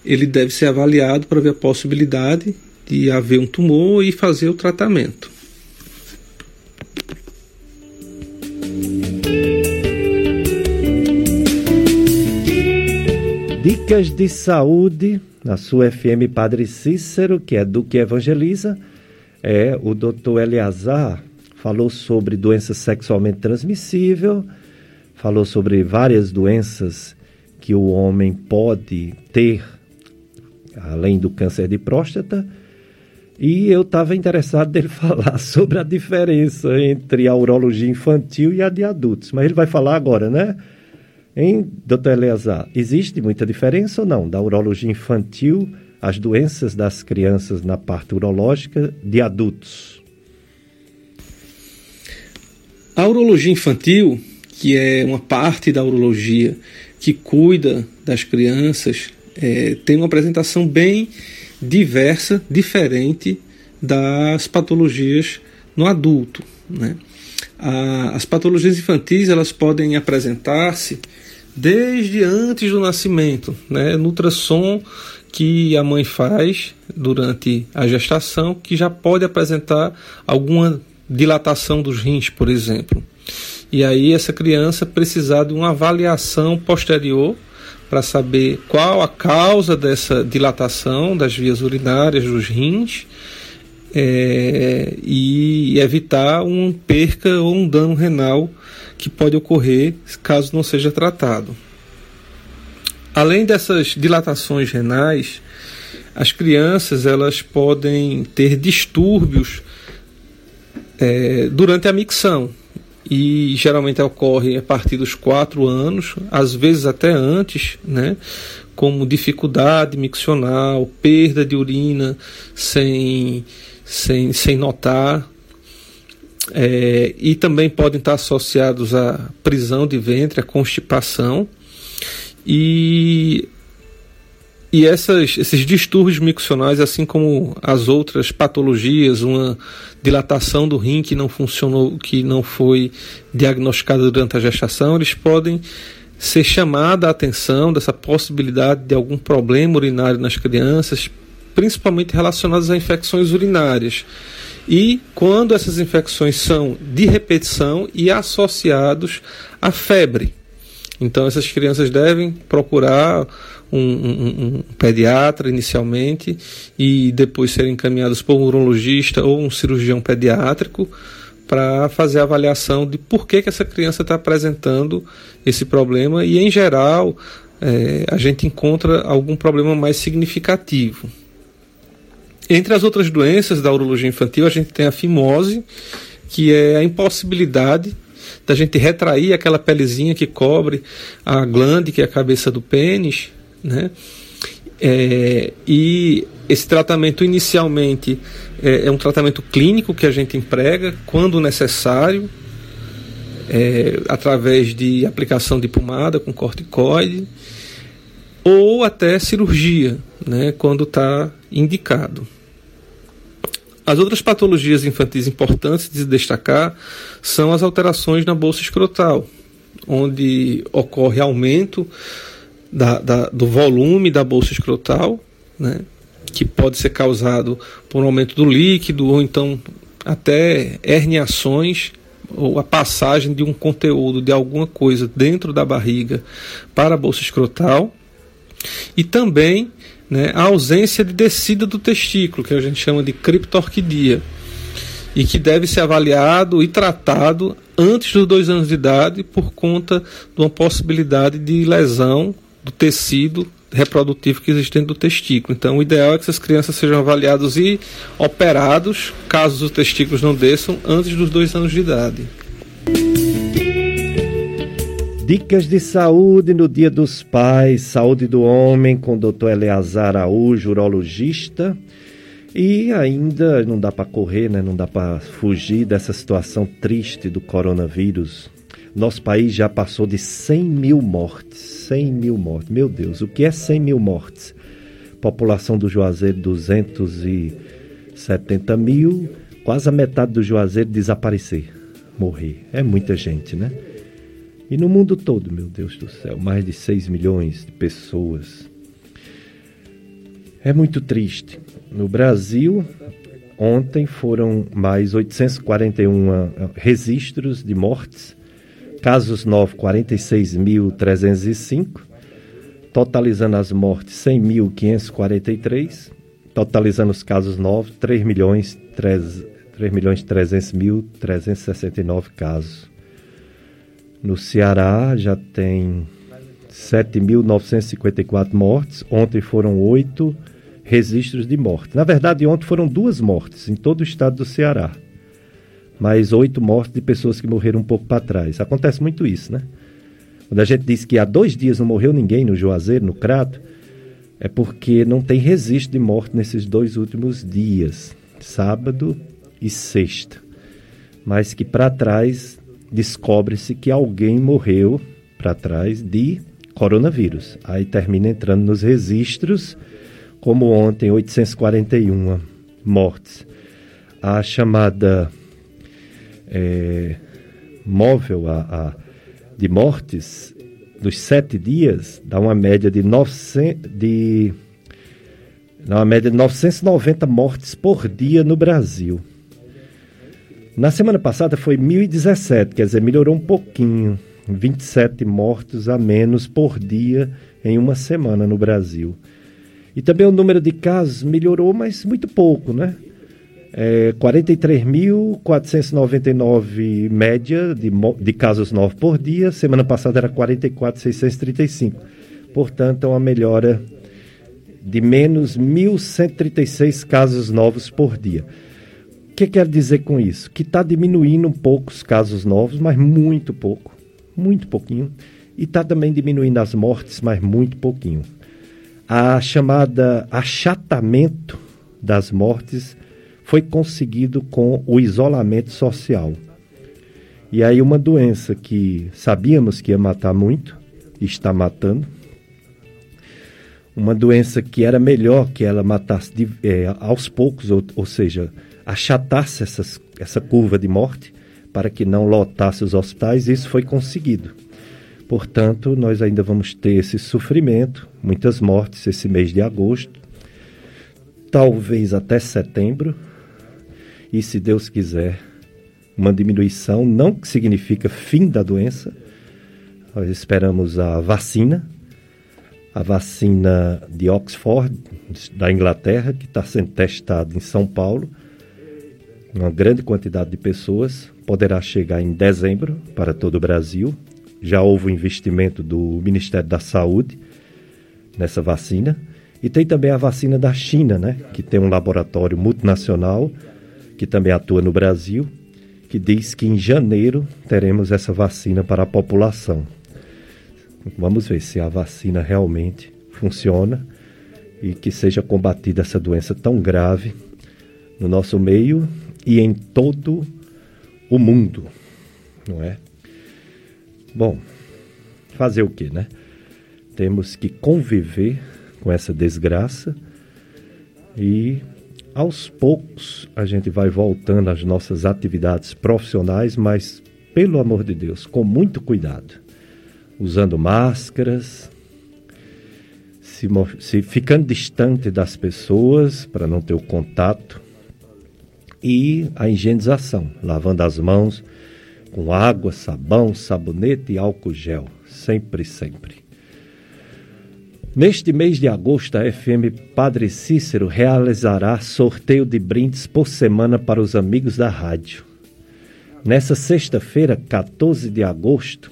ele deve ser avaliado para ver a possibilidade de haver um tumor e fazer o tratamento. Dicas de saúde na sua FM Padre Cícero, que é do que evangeliza. É, o doutor Eleazar falou sobre doença sexualmente transmissível, falou sobre várias doenças que o homem pode ter, além do câncer de próstata. E eu estava interessado dele falar sobre a diferença entre a urologia infantil e a de adultos. Mas ele vai falar agora, né? Hein, doutor Eleazar, existe muita diferença ou não da urologia infantil, as doenças das crianças na parte urológica de adultos? A urologia infantil, que é uma parte da urologia que cuida das crianças, é, tem uma apresentação bem diversa, diferente das patologias no adulto. Né? A, as patologias infantis elas podem apresentar-se desde antes do nascimento, né, no ultrassom que a mãe faz durante a gestação, que já pode apresentar alguma dilatação dos rins, por exemplo. E aí essa criança precisar de uma avaliação posterior para saber qual a causa dessa dilatação das vias urinárias dos rins é, e evitar um perca ou um dano renal que pode ocorrer caso não seja tratado. Além dessas dilatações renais, as crianças elas podem ter distúrbios é, durante a micção e geralmente ocorre a partir dos quatro anos, às vezes até antes, né? como dificuldade miccional, perda de urina sem, sem, sem notar, é, e também podem estar associados à prisão de ventre, à constipação. E, e essas, esses distúrbios miccionais, assim como as outras patologias, uma dilatação do rim que não funcionou, que não foi diagnosticada durante a gestação, eles podem ser chamada a atenção dessa possibilidade de algum problema urinário nas crianças, principalmente relacionados a infecções urinárias e quando essas infecções são de repetição e associados à febre. Então, essas crianças devem procurar um, um, um, pediatra inicialmente e depois serem encaminhadas por um urologista ou um cirurgião pediátrico para fazer a avaliação de por que, que essa criança está apresentando esse problema e, em geral, é, a gente encontra algum problema mais significativo. Entre as outras doenças da urologia infantil, a gente tem a fimose, que é a impossibilidade da gente retrair aquela pelezinha que cobre a glande, que é a cabeça do pênis, né? É, e esse tratamento inicialmente é, é, um tratamento clínico que a gente emprega quando necessário, é, através de aplicação de pomada com corticoide, ou até cirurgia, né, quando está indicado. As outras patologias infantis importantes de destacar são as alterações na bolsa escrotal, onde ocorre aumento da, da, do volume da bolsa escrotal, né, que pode ser causado por um aumento do líquido ou então até herniações ou a passagem de um conteúdo de alguma coisa dentro da barriga para a bolsa escrotal. E também né, a ausência de descida do testículo, que a gente chama de criptorquidia, e que deve ser avaliado e tratado antes dos dois anos de idade por conta de uma possibilidade de lesão do tecido reprodutivo que existe dentro do testículo. Então, o ideal é que essas crianças sejam avaliados e operados, caso os testículos não desçam, antes dos dois anos de idade. Dicas de saúde no Dia dos Pais, saúde do homem com o Dr. Eleazar Araújo, urologista. E ainda não dá para correr, né? não dá para fugir dessa situação triste do coronavírus. Nosso país já passou de 100 mil mortes. 100 mil mortes. Meu Deus, o que é 100 mil mortes? População do Juazeiro, 270 mil. Quase a metade do Juazeiro desaparecer, morrer. É muita gente, né? E no mundo todo, meu Deus do céu, mais de 6 milhões de pessoas. É muito triste. No Brasil, ontem foram mais 841 eh, registros de mortes, casos novos 46.305, totalizando as mortes 100.543, totalizando os casos novos 3 milhões 3 milhões 300 mil 369 casos. No Ceará já tem 7.954 mortes. Ontem foram oito registros de morte. Na verdade, ontem foram duas mortes em todo o estado do Ceará. Mas oito mortes de pessoas que morreram um pouco para trás. Acontece muito isso, né? Quando a gente diz que há dois dias não morreu ninguém no Juazeiro, no Crato, é porque não tem registro de morte nesses dois últimos dias, sábado e sexta. Mas que para trás descobre-se que alguém morreu para trás de coronavírus. Aí termina entrando nos registros, como ontem, 841 mortes. A chamada é, móvel a, a, de mortes dos sete dias dá uma média de, 900, de dá uma média de 990 mortes por dia no Brasil. Na semana passada foi 1.017, quer dizer, melhorou um pouquinho. 27 mortos a menos por dia em uma semana no Brasil. E também o número de casos melhorou, mas muito pouco, né? É, 43.499 média de, de casos novos por dia. Semana passada era 44.635. Portanto, é uma melhora de menos 1.136 casos novos por dia. Que quer dizer com isso? Que está diminuindo um pouco os casos novos, mas muito pouco muito pouquinho, e está também diminuindo as mortes, mas muito pouquinho. A chamada achatamento das mortes foi conseguido com o isolamento social. E aí uma doença que sabíamos que ia matar muito, está matando. Uma doença que era melhor que ela matasse de, é, aos poucos, ou, ou seja, achatasse essas, essa curva de morte, para que não lotasse os hospitais, isso foi conseguido. Portanto, nós ainda vamos ter esse sofrimento, muitas mortes esse mês de agosto, talvez até setembro, e se Deus quiser, uma diminuição, não que significa fim da doença. Nós esperamos a vacina, a vacina de Oxford, da Inglaterra, que está sendo testada em São Paulo, uma grande quantidade de pessoas poderá chegar em dezembro para todo o Brasil. Já houve um investimento do Ministério da Saúde nessa vacina. E tem também a vacina da China, né? que tem um laboratório multinacional que também atua no Brasil, que diz que em janeiro teremos essa vacina para a população. Vamos ver se a vacina realmente funciona e que seja combatida essa doença tão grave no nosso meio e em todo o mundo, não é? Bom, fazer o que, né? Temos que conviver com essa desgraça e aos poucos a gente vai voltando às nossas atividades profissionais, mas pelo amor de Deus, com muito cuidado, usando máscaras, se, se ficando distante das pessoas para não ter o contato e a higienização, lavando as mãos com água, sabão, sabonete e álcool gel, sempre, sempre. Neste mês de agosto, a FM Padre Cícero realizará sorteio de brindes por semana para os amigos da rádio. Nessa sexta-feira, 14 de agosto,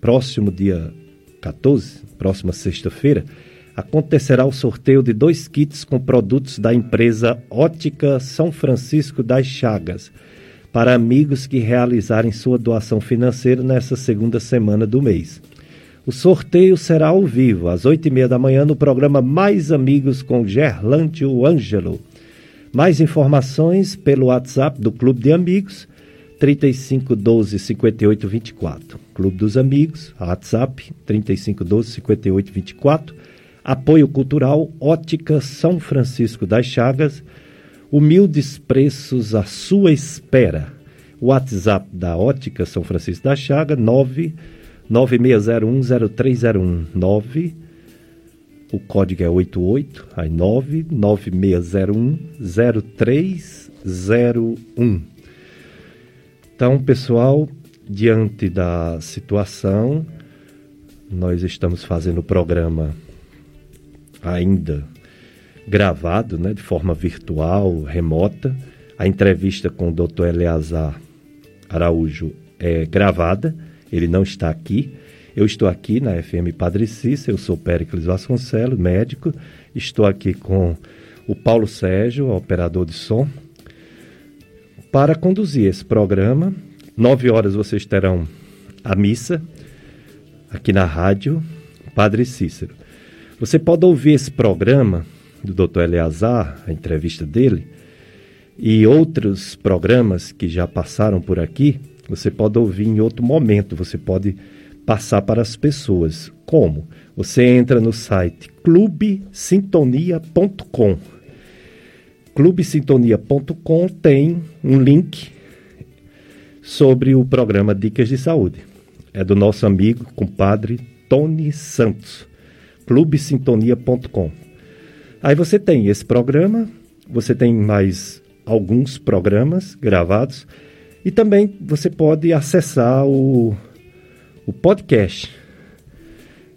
próximo dia 14, próxima sexta-feira, acontecerá o sorteio de dois kits com produtos da empresa Ótica São Francisco das Chagas para amigos que realizarem sua doação financeira nessa segunda semana do mês. O sorteio será ao vivo, às oito e meia da manhã, no programa Mais Amigos com Gerlantio Ângelo. Mais informações pelo WhatsApp do Clube de Amigos, 3512 5824. Clube dos Amigos, WhatsApp, 3512 5824 Apoio Cultural Ótica São Francisco das Chagas. Humildes preços à sua espera. WhatsApp da Ótica São Francisco das Chagas, 996010301. 9 o código é 88, aí 996010301. Então, pessoal, diante da situação, nós estamos fazendo o programa ainda gravado, né, de forma virtual, remota, A entrevista com o Dr. Eleazar Araújo é gravada, ele não está aqui. Eu estou aqui na FM Padre Cícero, eu sou Péricles Vasconcelos, médico. Estou aqui com o Paulo Sérgio, operador de som, para conduzir esse programa. Nove horas vocês terão a missa aqui na rádio Padre Cícero. Você pode ouvir esse programa do Dr. Eleazar, a entrevista dele, e outros programas que já passaram por aqui, você pode ouvir em outro momento, você pode passar para as pessoas. Como? Você entra no site clubesintonia.com. Clubesintonia.com tem um link sobre o programa Dicas de Saúde. É do nosso amigo, compadre Tony Santos. clubesintonia.com. Aí você tem esse programa, você tem mais alguns programas gravados e também você pode acessar o, o podcast.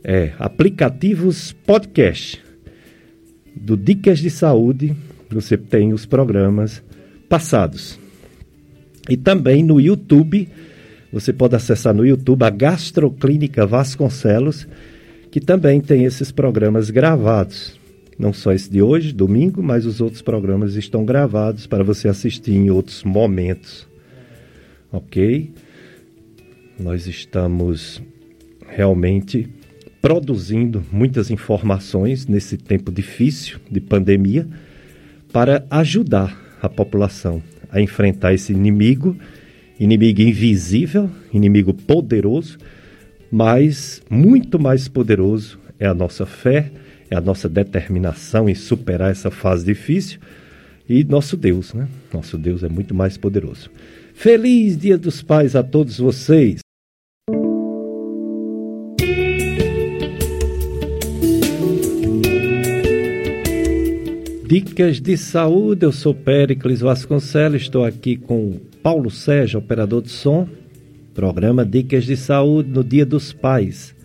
É, aplicativos podcast do Dicas de Saúde, você tem os programas passados. E também no YouTube, você pode acessar no YouTube a Gastroclínica Vasconcelos, que também tem esses programas gravados. Não só esse de hoje, domingo, mas os outros programas estão gravados para você assistir em outros momentos. Ok? Nós estamos realmente produzindo muitas informações nesse tempo difícil de pandemia para ajudar a população a enfrentar esse inimigo, inimigo invisível, inimigo poderoso, mas muito mais poderoso é a nossa fé, é a nossa determinação em superar essa fase difícil e nosso Deus, né? Nosso Deus é muito mais poderoso. Feliz Dia dos Pais a todos vocês. Dicas de saúde, eu sou Péricles Vasconcelos, estou aqui com Paulo Sérgio, operador de som, programa Dicas de Saúde no Dia dos Pais.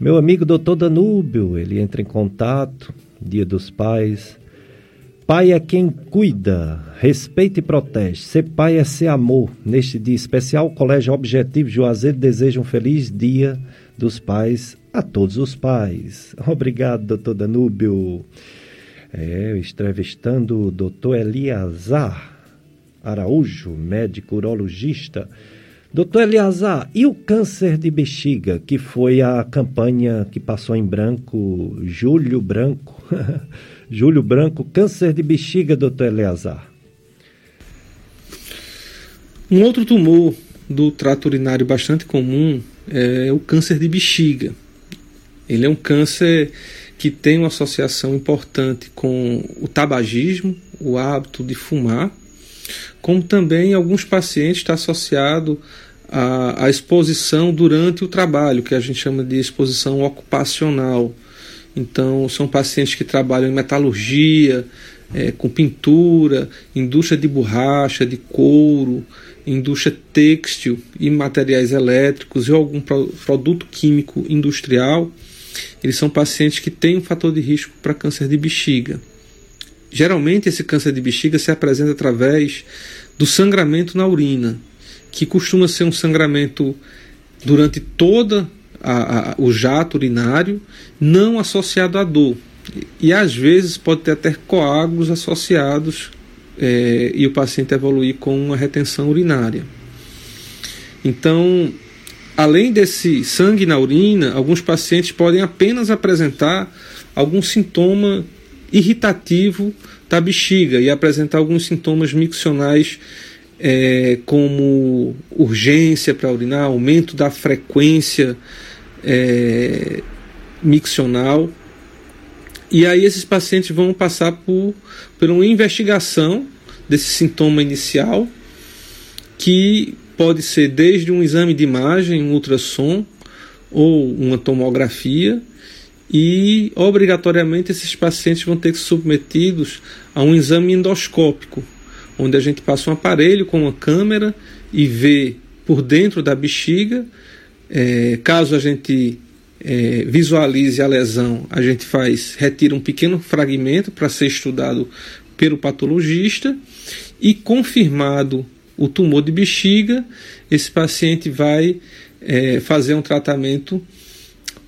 Meu amigo doutor Danúbio, ele entra em contato, Dia dos Pais. Pai é quem cuida, respeita e protege. Ser pai é ser amor. Neste dia especial, o Colégio Objetivo Juazeiro deseja um feliz dia dos pais a todos os pais. Obrigado, doutor Danúbio. É, entrevistando o doutor Eliazar Araújo, médico urologista. Doutor Eliazar, e o câncer de bexiga, que foi a campanha que passou em branco, Julho Branco? Julho Branco, câncer de bexiga, doutor Eliazar. Um outro tumor do trato urinário bastante comum é o câncer de bexiga. Ele é um câncer que tem uma associação importante com o tabagismo, o hábito de fumar, como também alguns pacientes está associado à, à exposição durante o trabalho, que a gente chama de exposição ocupacional. Então, são pacientes que trabalham em metalurgia, é, com pintura, indústria de borracha, de couro, indústria têxtil e materiais elétricos e algum produto químico industrial eles são pacientes que têm um fator de risco para câncer de bexiga. Geralmente, esse câncer de bexiga se apresenta através do sangramento na urina, que costuma ser um sangramento durante toda a, a, o jato urinário, não associado à dor. E às vezes pode ter até coágulos associados é, e o paciente evoluir com uma retenção urinária. Então, Além desse sangue na urina, alguns pacientes podem apenas apresentar algum sintoma irritativo da bexiga e apresentar alguns sintomas miccionais é, como urgência para urinar, aumento da frequência é, miccional. E aí esses pacientes vão passar por, por uma investigação desse sintoma inicial que pode ser desde um exame de imagem, um ultrassom ou uma tomografia, e obrigatoriamente esses pacientes vão ter que ser submetidos a um exame endoscópico, onde a gente passa um aparelho com uma câmera e vê por dentro da bexiga. É, caso a gente é, visualize a lesão, a gente faz retira um pequeno fragmento para ser estudado pelo patologista e confirmado o tumor de bexiga, esse paciente vai é, fazer um tratamento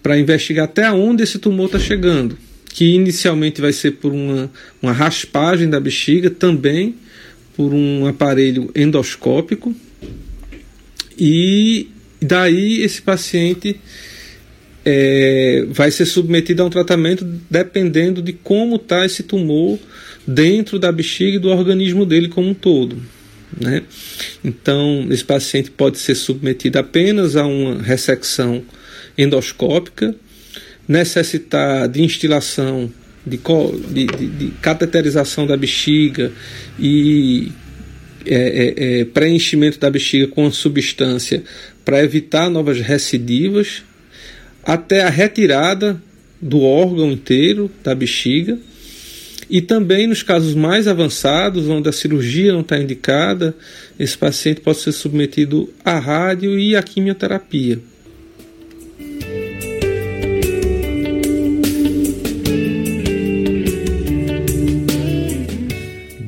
para investigar até onde esse tumor está chegando, que inicialmente vai ser por uma, uma raspagem da bexiga, também por um aparelho endoscópico, e daí esse paciente é, vai ser submetido a um tratamento dependendo de como está esse tumor dentro da bexiga e do organismo dele como um todo. Né? Então, esse paciente pode ser submetido apenas a uma ressecção endoscópica, necessitar de instilação, de, de, de, de cateterização da bexiga e é, é, é, preenchimento da bexiga com a substância para evitar novas recidivas, até a retirada do órgão inteiro da bexiga e também nos casos mais avançados, onde a cirurgia não está indicada, esse paciente pode ser submetido à rádio e à quimioterapia.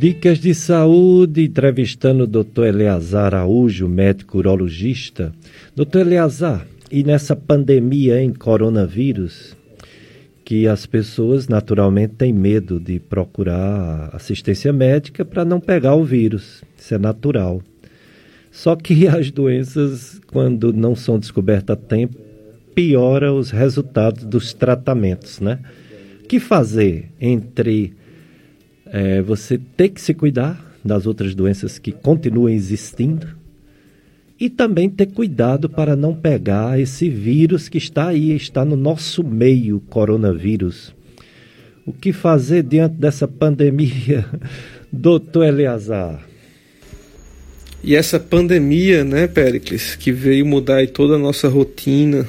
Dicas de saúde, entrevistando o Dr. Eleazar Araújo, médico urologista. Dr. Eleazar, e nessa pandemia em coronavírus, que as pessoas naturalmente têm medo de procurar assistência médica para não pegar o vírus. Isso é natural. Só que as doenças, quando não são descobertas a tempo, piora os resultados dos tratamentos, né? O que fazer entre é, você ter que se cuidar das outras doenças que continuam existindo e também ter cuidado para não pegar esse vírus que está aí, está no nosso meio, coronavírus. O que fazer diante dessa pandemia, doutor Eleazar? E essa pandemia, né, Péricles, que veio mudar toda a nossa rotina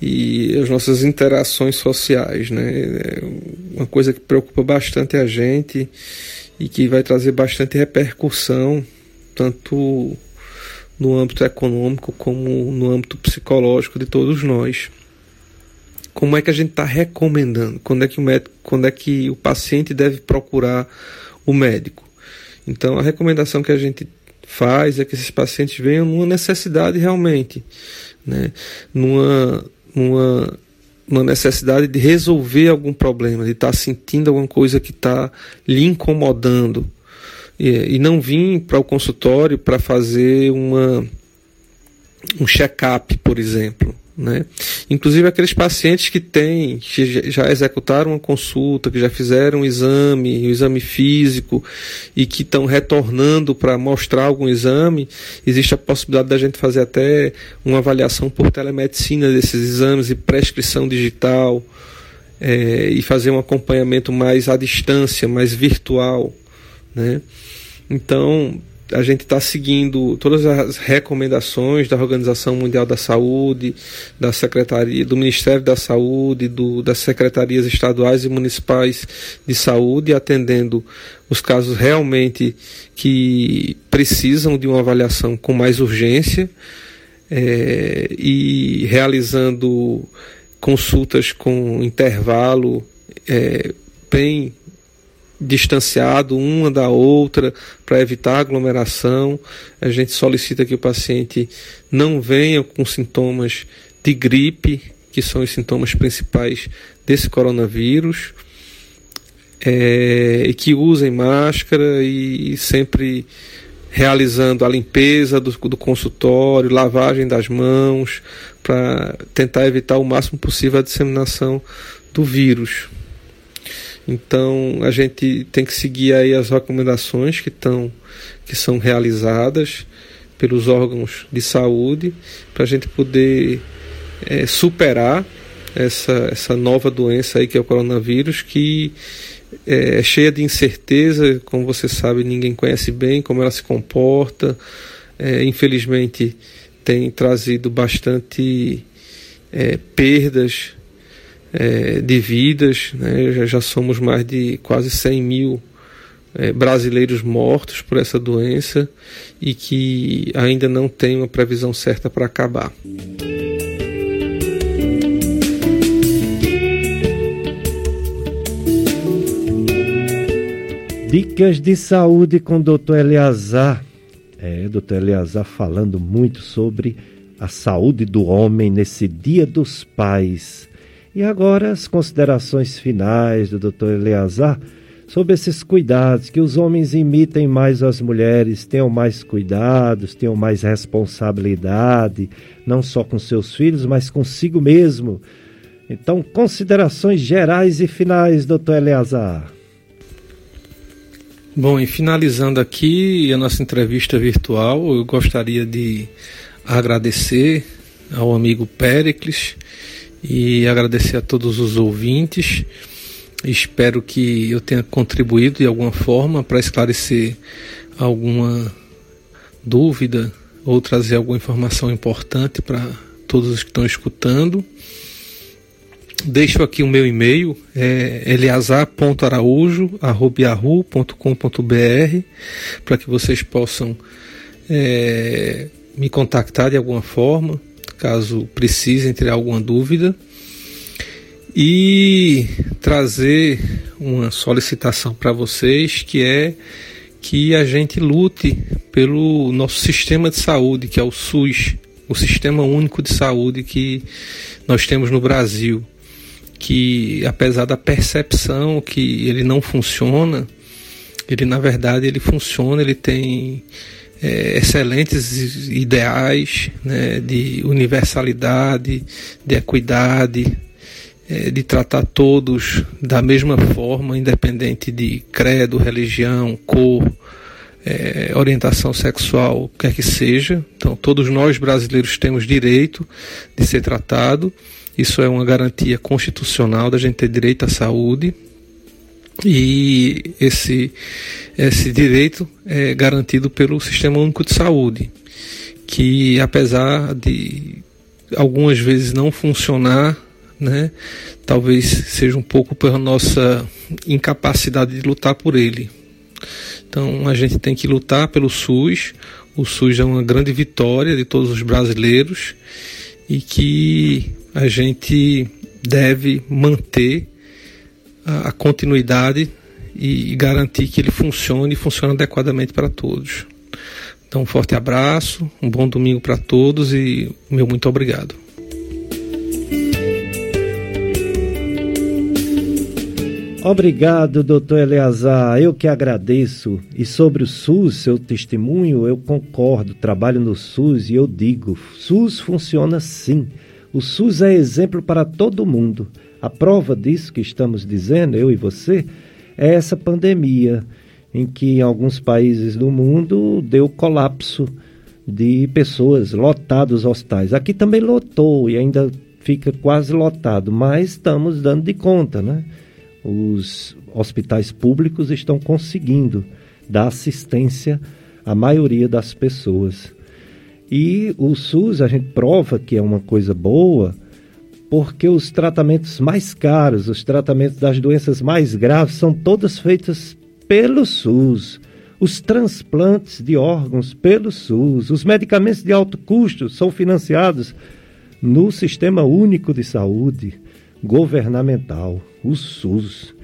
e as nossas interações sociais, né? É uma coisa que preocupa bastante a gente e que vai trazer bastante repercussão, tanto no âmbito econômico como no âmbito psicológico de todos nós. Como é que a gente está recomendando? Quando é que o médico, quando é que o paciente deve procurar o médico? Então a recomendação que a gente faz é que esses pacientes venham numa necessidade realmente, né? numa, numa, uma necessidade de resolver algum problema, de estar tá sentindo alguma coisa que está lhe incomodando, e, e não vim para o consultório para fazer uma, um check-up, por exemplo. Né? Inclusive aqueles pacientes que têm, que já executaram uma consulta, que já fizeram um exame, um exame físico e que estão retornando para mostrar algum exame, existe a possibilidade da gente fazer até uma avaliação por telemedicina desses exames e prescrição digital é, e fazer um acompanhamento mais à distância, mais virtual, né? Então, a gente está seguindo todas as recomendações da Organização Mundial da Saúde, da Secretaria, do Ministério da Saúde, do, das secretarias estaduais e municipais de saúde, atendendo os casos realmente que precisam de uma avaliação com mais urgência é, e realizando consultas com intervalo é, bem distanciado uma da outra para evitar aglomeração. A gente solicita que o paciente não venha com sintomas de gripe, que são os sintomas principais desse coronavírus, é, e que usem máscara e sempre realizando a limpeza do, do consultório, lavagem das mãos, para tentar evitar o máximo possível a disseminação do vírus. Então a gente tem que seguir aí as recomendações que estão que são realizadas pelos órgãos de saúde para a gente poder é, superar essa, essa nova doença aí que é o coronavírus que é, é cheia de incerteza, como você sabe ninguém conhece bem como ela se comporta, é, infelizmente tem trazido bastante é, perdas é, de vidas, né? já, já, somos mais de quase 100 mil é, brasileiros mortos por essa doença e que ainda não tem uma previsão certa para acabar. Dicas de saúde com o doutor Eleazar. É, doutor Eleazar falando muito sobre a saúde do homem nesse Dia dos Pais. E agora as considerações finais do doutor Eleazar sobre esses cuidados, que os homens imitem mais as mulheres, tenham mais cuidados, tenham mais responsabilidade, não só com seus filhos, mas consigo mesmo. Então, considerações gerais e finais, doutor Eleazar. Bom, e finalizando aqui a nossa entrevista virtual, eu gostaria de agradecer ao amigo Péricles e agradecer a todos os ouvintes. Espero que eu tenha contribuído de alguma forma para esclarecer alguma dúvida ou trazer alguma informação importante para todos os que estão escutando. Deixo aqui o meu e-mail, é eleazar.araújo.com.br, para que vocês possam é, me contactar de alguma forma, caso precisem ter alguma dúvida. E trazer uma solicitação para vocês que é que a gente lute pelo nosso sistema de saúde, que é o SUS, o Sistema Único de Saúde que nós temos no Brasil que apesar da percepção que ele não funciona, ele na verdade ele funciona, ele tem é, excelentes ideais né, de universalidade, de equidade, é, de tratar todos da mesma forma, independente de credo, religião, cor, é, orientação sexual, quer que seja. Então, todos nós brasileiros temos direito de ser tratado isso é uma garantia constitucional da gente ter direito à saúde e esse, esse direito é garantido pelo Sistema Único de Saúde, que apesar de algumas vezes não funcionar, né, talvez seja um pouco pela nossa incapacidade de lutar por ele. Então a gente tem que lutar pelo SUS. O SUS é uma grande vitória de todos os brasileiros e que a gente deve manter a, continuidade e, e garantir que ele funcione e funcione adequadamente para todos. Então, um forte abraço, um bom domingo para todos e meu muito obrigado. Obrigado, doutor Eleazar. Eu que agradeço. E sobre o SUS, seu testemunho, eu concordo. Trabalho no SUS e eu digo: SUS funciona sim. O SUS é exemplo para todo mundo. A prova disso que estamos dizendo, eu e você, é essa pandemia, em que em alguns países do mundo deu colapso de pessoas, lotados hospitais. Aqui também lotou e ainda fica quase lotado, mas estamos dando de conta, né? Os hospitais públicos estão conseguindo dar assistência à maioria das pessoas. E o SUS a gente prova que é uma coisa boa, porque os tratamentos mais caros, os tratamentos das doenças mais graves, são todos feitos pelo SUS. Os transplantes de órgãos pelo SUS, os medicamentos de alto custo são financiados no Sistema Único de Saúde Governamental, o SUS.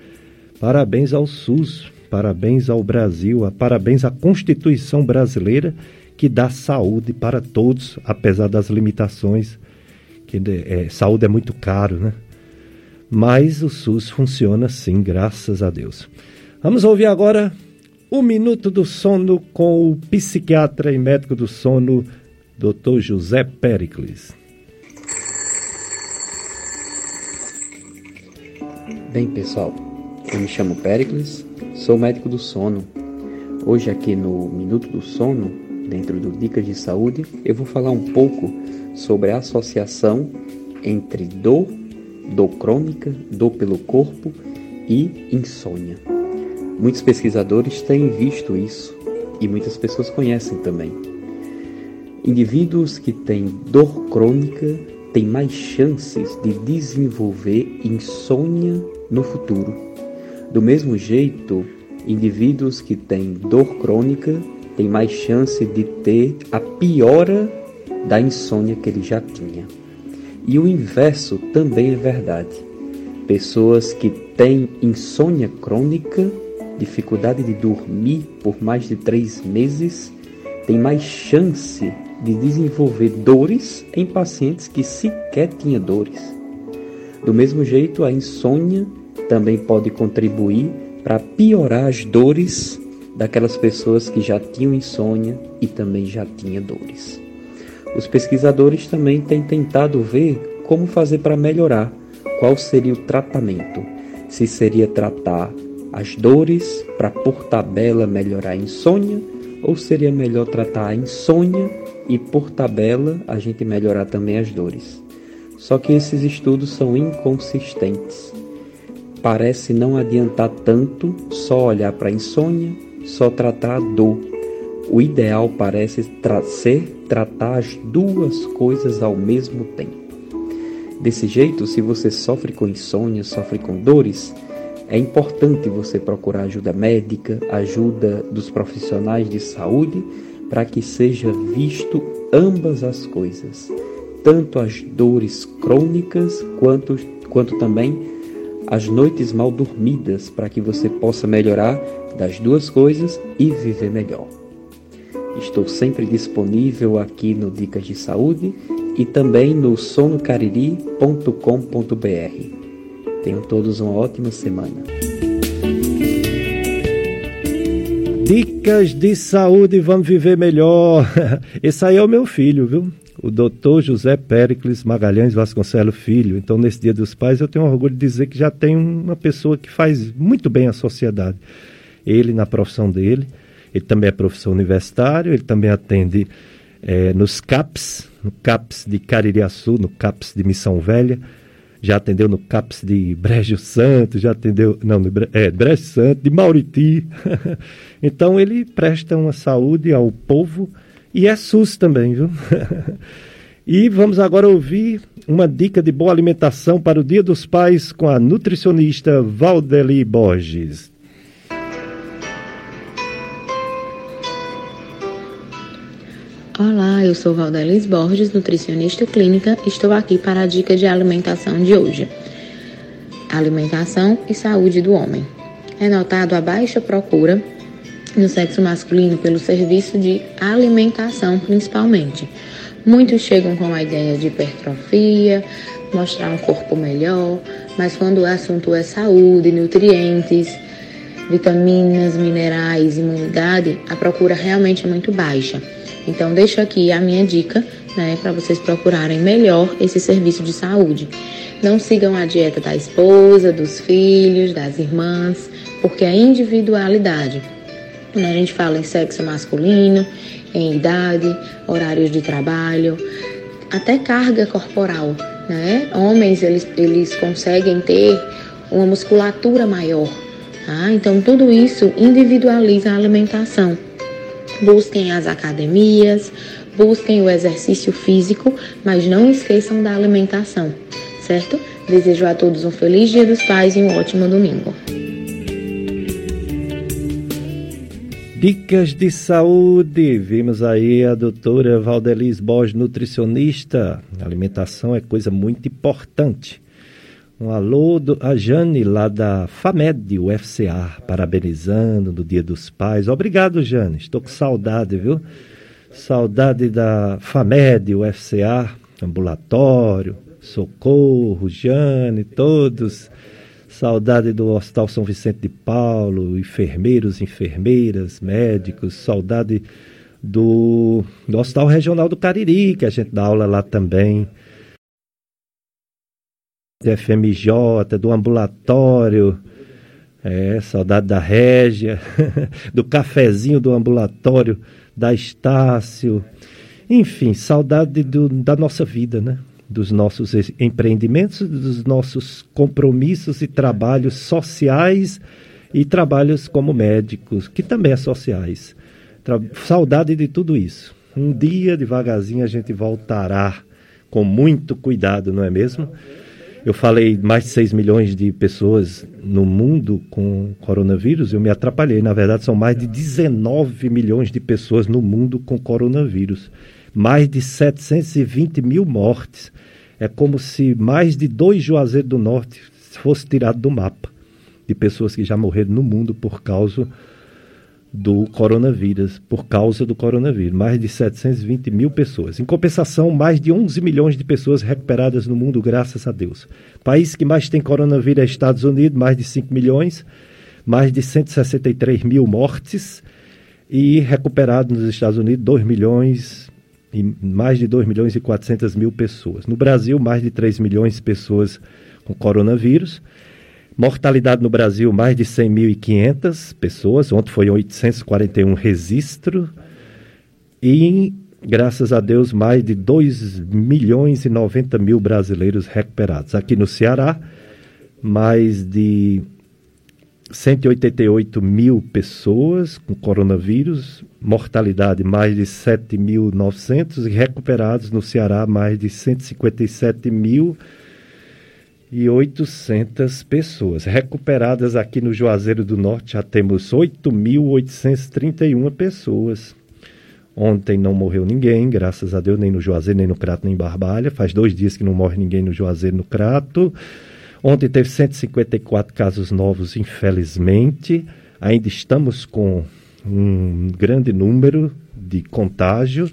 Parabéns ao SUS, parabéns ao Brasil, parabéns à Constituição Brasileira que dá saúde para todos, apesar das limitações, que é, saúde é muito caro, né? Mas o SUS funciona sim, graças a Deus. Vamos ouvir agora o Minuto do Sono com o psiquiatra e médico do sono, Dr. José Pericles. Bem, pessoal, eu me chamo Pericles, sou médico do sono. Hoje aqui no Minuto do Sono dentro do Dicas de Saúde, eu vou falar um pouco sobre a associação entre dor, dor crônica, dor pelo corpo e insônia. Muitos pesquisadores têm visto isso e muitas pessoas conhecem também. Indivíduos que têm dor crônica têm mais chances de desenvolver insônia no futuro. Do mesmo jeito, indivíduos que têm dor crônica tem mais chance de ter a piora da insônia que ele já tinha. E o inverso também é verdade. Pessoas que têm insônia crônica dificuldade de dormir por mais de três meses tem mais chance de desenvolver dores em pacientes que sequer tinham dores. Do mesmo jeito, a insônia também pode contribuir para piorar as dores daquelas pessoas que já tinham insônia e também já tinham dores. Os pesquisadores também têm tentado ver como fazer para melhorar, qual seria o tratamento. Se seria tratar as dores para por tabela melhorar a insônia ou seria melhor tratar a insônia e por tabela a gente melhorar também as dores. Só que esses estudos são inconsistentes. Parece não adiantar tanto só olhar para a insônia, só tratar a dor. O ideal parece tra ser tratar as duas coisas ao mesmo tempo. Desse jeito, se você sofre com insônia, sofre com dores, é importante você procurar ajuda médica, ajuda dos profissionais de saúde, para que seja visto ambas as coisas, tanto as dores crônicas quanto, quanto também as noites mal dormidas, para que você possa melhorar das duas coisas e viver melhor. Estou sempre disponível aqui no Dicas de Saúde e também no sonocariri.com.br. Tenham todos uma ótima semana. Dicas de saúde, vamos viver melhor. Esse aí é o meu filho, viu? O doutor José Péricles Magalhães Vasconcelos Filho. Então, nesse Dia dos Pais, eu tenho orgulho de dizer que já tem uma pessoa que faz muito bem à sociedade. Ele, na profissão dele, ele também é professor universitário, ele também atende é, nos CAPS, no CAPS de Caririaçu, no CAPS de Missão Velha já atendeu no CAPS de Brejo Santo, já atendeu, não, é, Brejo Santo, de Mauriti. então ele presta uma saúde ao povo e é SUS também, viu? e vamos agora ouvir uma dica de boa alimentação para o Dia dos Pais com a nutricionista Valdeli Borges. Olá, eu sou Valdelis Borges, nutricionista clínica. Estou aqui para a dica de alimentação de hoje. Alimentação e saúde do homem. É notado a baixa procura no sexo masculino pelo serviço de alimentação, principalmente. Muitos chegam com a ideia de hipertrofia, mostrar um corpo melhor, mas quando o assunto é saúde, nutrientes, vitaminas, minerais, imunidade, a procura realmente é muito baixa. Então, deixo aqui a minha dica, né, para vocês procurarem melhor esse serviço de saúde. Não sigam a dieta da esposa, dos filhos, das irmãs, porque a individualidade. Quando a gente fala em sexo masculino, em idade, horários de trabalho, até carga corporal, né? Homens, eles, eles conseguem ter uma musculatura maior, tá? Então, tudo isso individualiza a alimentação busquem as academias, busquem o exercício físico, mas não esqueçam da alimentação, certo? Desejo a todos um feliz Dia dos Pais e um ótimo domingo. Dicas de saúde. Vimos aí a doutora Valdelis Borges, nutricionista. Alimentação é coisa muito importante. Um alô do, a Jane lá da FAMED, UFCA, parabenizando no Dia dos Pais. Obrigado, Jane. Estou com saudade, viu? Saudade da FAMED, UFCA, ambulatório, socorro, Jane, todos. Saudade do Hospital São Vicente de Paulo, enfermeiros, enfermeiras, médicos. Saudade do, do Hospital Regional do Cariri, que a gente dá aula lá também do FMJ, do ambulatório, é, saudade da Régia, do cafezinho do ambulatório, da Estácio, enfim, saudade do, da nossa vida, né? Dos nossos empreendimentos, dos nossos compromissos e trabalhos sociais e trabalhos como médicos, que também é sociais. Tra saudade de tudo isso. Um dia, devagarzinho, a gente voltará com muito cuidado, não é mesmo? Eu falei mais de 6 milhões de pessoas no mundo com coronavírus, eu me atrapalhei. Na verdade, são mais de 19 milhões de pessoas no mundo com coronavírus. Mais de 720 mil mortes. É como se mais de dois Juazeiros do Norte fosse tirado do mapa. de pessoas que já morreram no mundo por causa do coronavírus, por causa do coronavírus. Mais de 720 mil pessoas. Em compensação, mais de 11 milhões de pessoas recuperadas no mundo, graças a Deus. País que mais tem coronavírus é Estados Unidos, mais de 5 milhões, mais de 163 mil mortes. E recuperados nos Estados Unidos, 2 milhões e mais de 2 milhões e 400 mil pessoas. No Brasil, mais de 3 milhões de pessoas com coronavírus. Mortalidade no Brasil, mais de 100.500 pessoas. Ontem foi 841 registro. E, graças a Deus, mais de 2 milhões e 90 mil brasileiros recuperados. Aqui no Ceará, mais de 188 mil pessoas com coronavírus, mortalidade mais de 7.900 e recuperados no Ceará mais de 157 mil e 800 pessoas. Recuperadas aqui no Juazeiro do Norte já temos 8.831 pessoas. Ontem não morreu ninguém, graças a Deus, nem no Juazeiro, nem no Crato, nem em Barbalha. Faz dois dias que não morre ninguém no Juazeiro, no Crato. Ontem teve 154 casos novos, infelizmente. Ainda estamos com um grande número de contágio,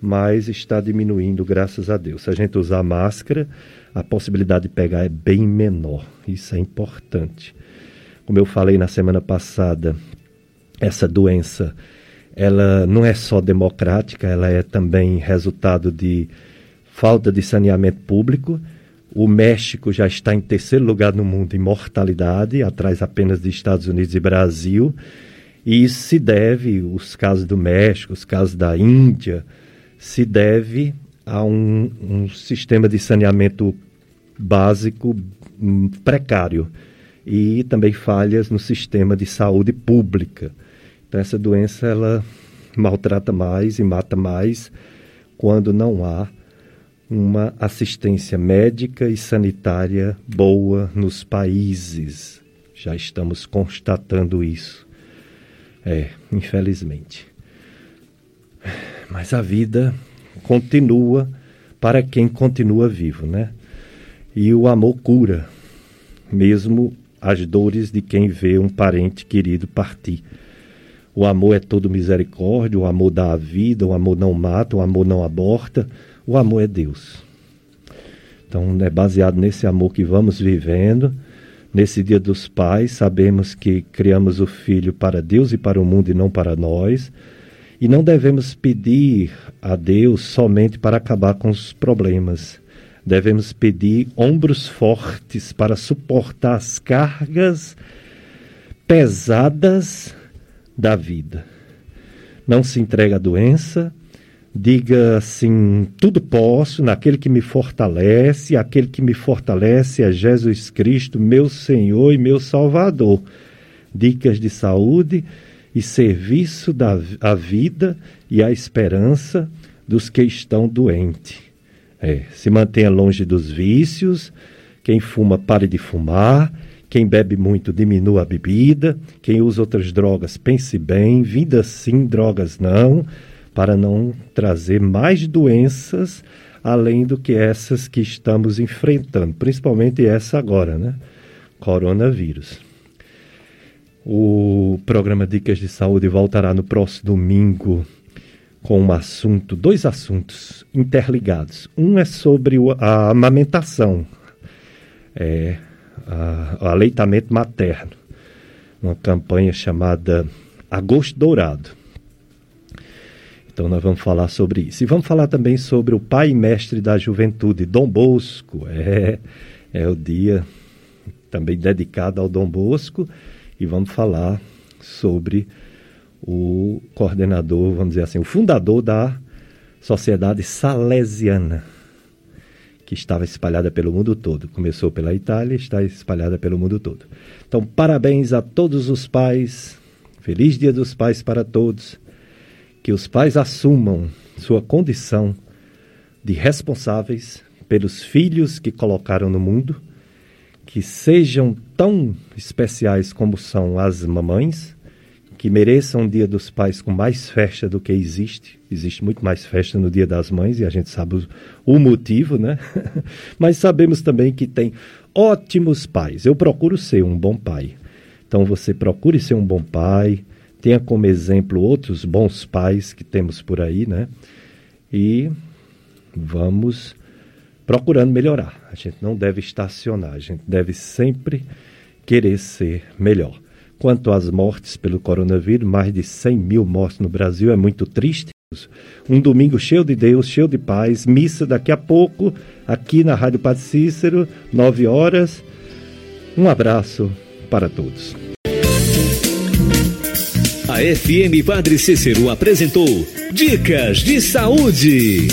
mas está diminuindo, graças a Deus. Se a gente usar máscara, a possibilidade de pegar é bem menor. Isso é importante. Como eu falei na semana passada, essa doença ela não é só democrática, ela é também resultado de falta de saneamento público. O México já está em terceiro lugar no mundo em mortalidade, atrás apenas de Estados Unidos e Brasil. E isso se deve, os casos do México, os casos da Índia, se deve a um, um sistema de saneamento básico hum, precário e também falhas no sistema de saúde pública. Então essa doença ela maltrata mais e mata mais quando não há uma assistência médica e sanitária boa nos países. Já estamos constatando isso. É, infelizmente. Mas a vida continua para quem continua vivo, né? E o amor cura, mesmo as dores de quem vê um parente querido partir. O amor é todo misericórdia, o amor dá a vida, o amor não mata, o amor não aborta, o amor é Deus. Então é baseado nesse amor que vamos vivendo. Nesse dia dos pais, sabemos que criamos o filho para Deus e para o mundo e não para nós. E não devemos pedir a Deus somente para acabar com os problemas devemos pedir ombros fortes para suportar as cargas pesadas da vida. Não se entregue à doença, diga assim: tudo posso naquele que me fortalece, aquele que me fortalece é Jesus Cristo, meu Senhor e meu Salvador. Dicas de saúde e serviço da a vida e a esperança dos que estão doentes. É, se mantenha longe dos vícios. Quem fuma, pare de fumar. Quem bebe muito, diminua a bebida. Quem usa outras drogas, pense bem. Vida sim, drogas não. Para não trazer mais doenças além do que essas que estamos enfrentando, principalmente essa agora, né? Coronavírus. O programa Dicas de Saúde voltará no próximo domingo com um assunto, dois assuntos interligados. Um é sobre a amamentação, é, a, o aleitamento materno, uma campanha chamada Agosto Dourado. Então nós vamos falar sobre isso. E vamos falar também sobre o pai mestre da juventude, Dom Bosco. É, é o dia também dedicado ao Dom Bosco. E vamos falar sobre o coordenador, vamos dizer assim, o fundador da Sociedade Salesiana, que estava espalhada pelo mundo todo. Começou pela Itália e está espalhada pelo mundo todo. Então, parabéns a todos os pais. Feliz Dia dos Pais para todos. Que os pais assumam sua condição de responsáveis pelos filhos que colocaram no mundo, que sejam tão especiais como são as mamães que mereçam um Dia dos Pais com mais festa do que existe. Existe muito mais festa no Dia das Mães e a gente sabe o, o motivo, né? Mas sabemos também que tem ótimos pais. Eu procuro ser um bom pai. Então você procure ser um bom pai, tenha como exemplo outros bons pais que temos por aí, né? E vamos procurando melhorar. A gente não deve estacionar, a gente deve sempre querer ser melhor. Quanto às mortes pelo coronavírus, mais de 100 mil mortes no Brasil, é muito triste. Um domingo cheio de Deus, cheio de paz, missa daqui a pouco, aqui na Rádio Padre Cícero, 9 horas. Um abraço para todos. A FM Padre Cícero apresentou Dicas de Saúde.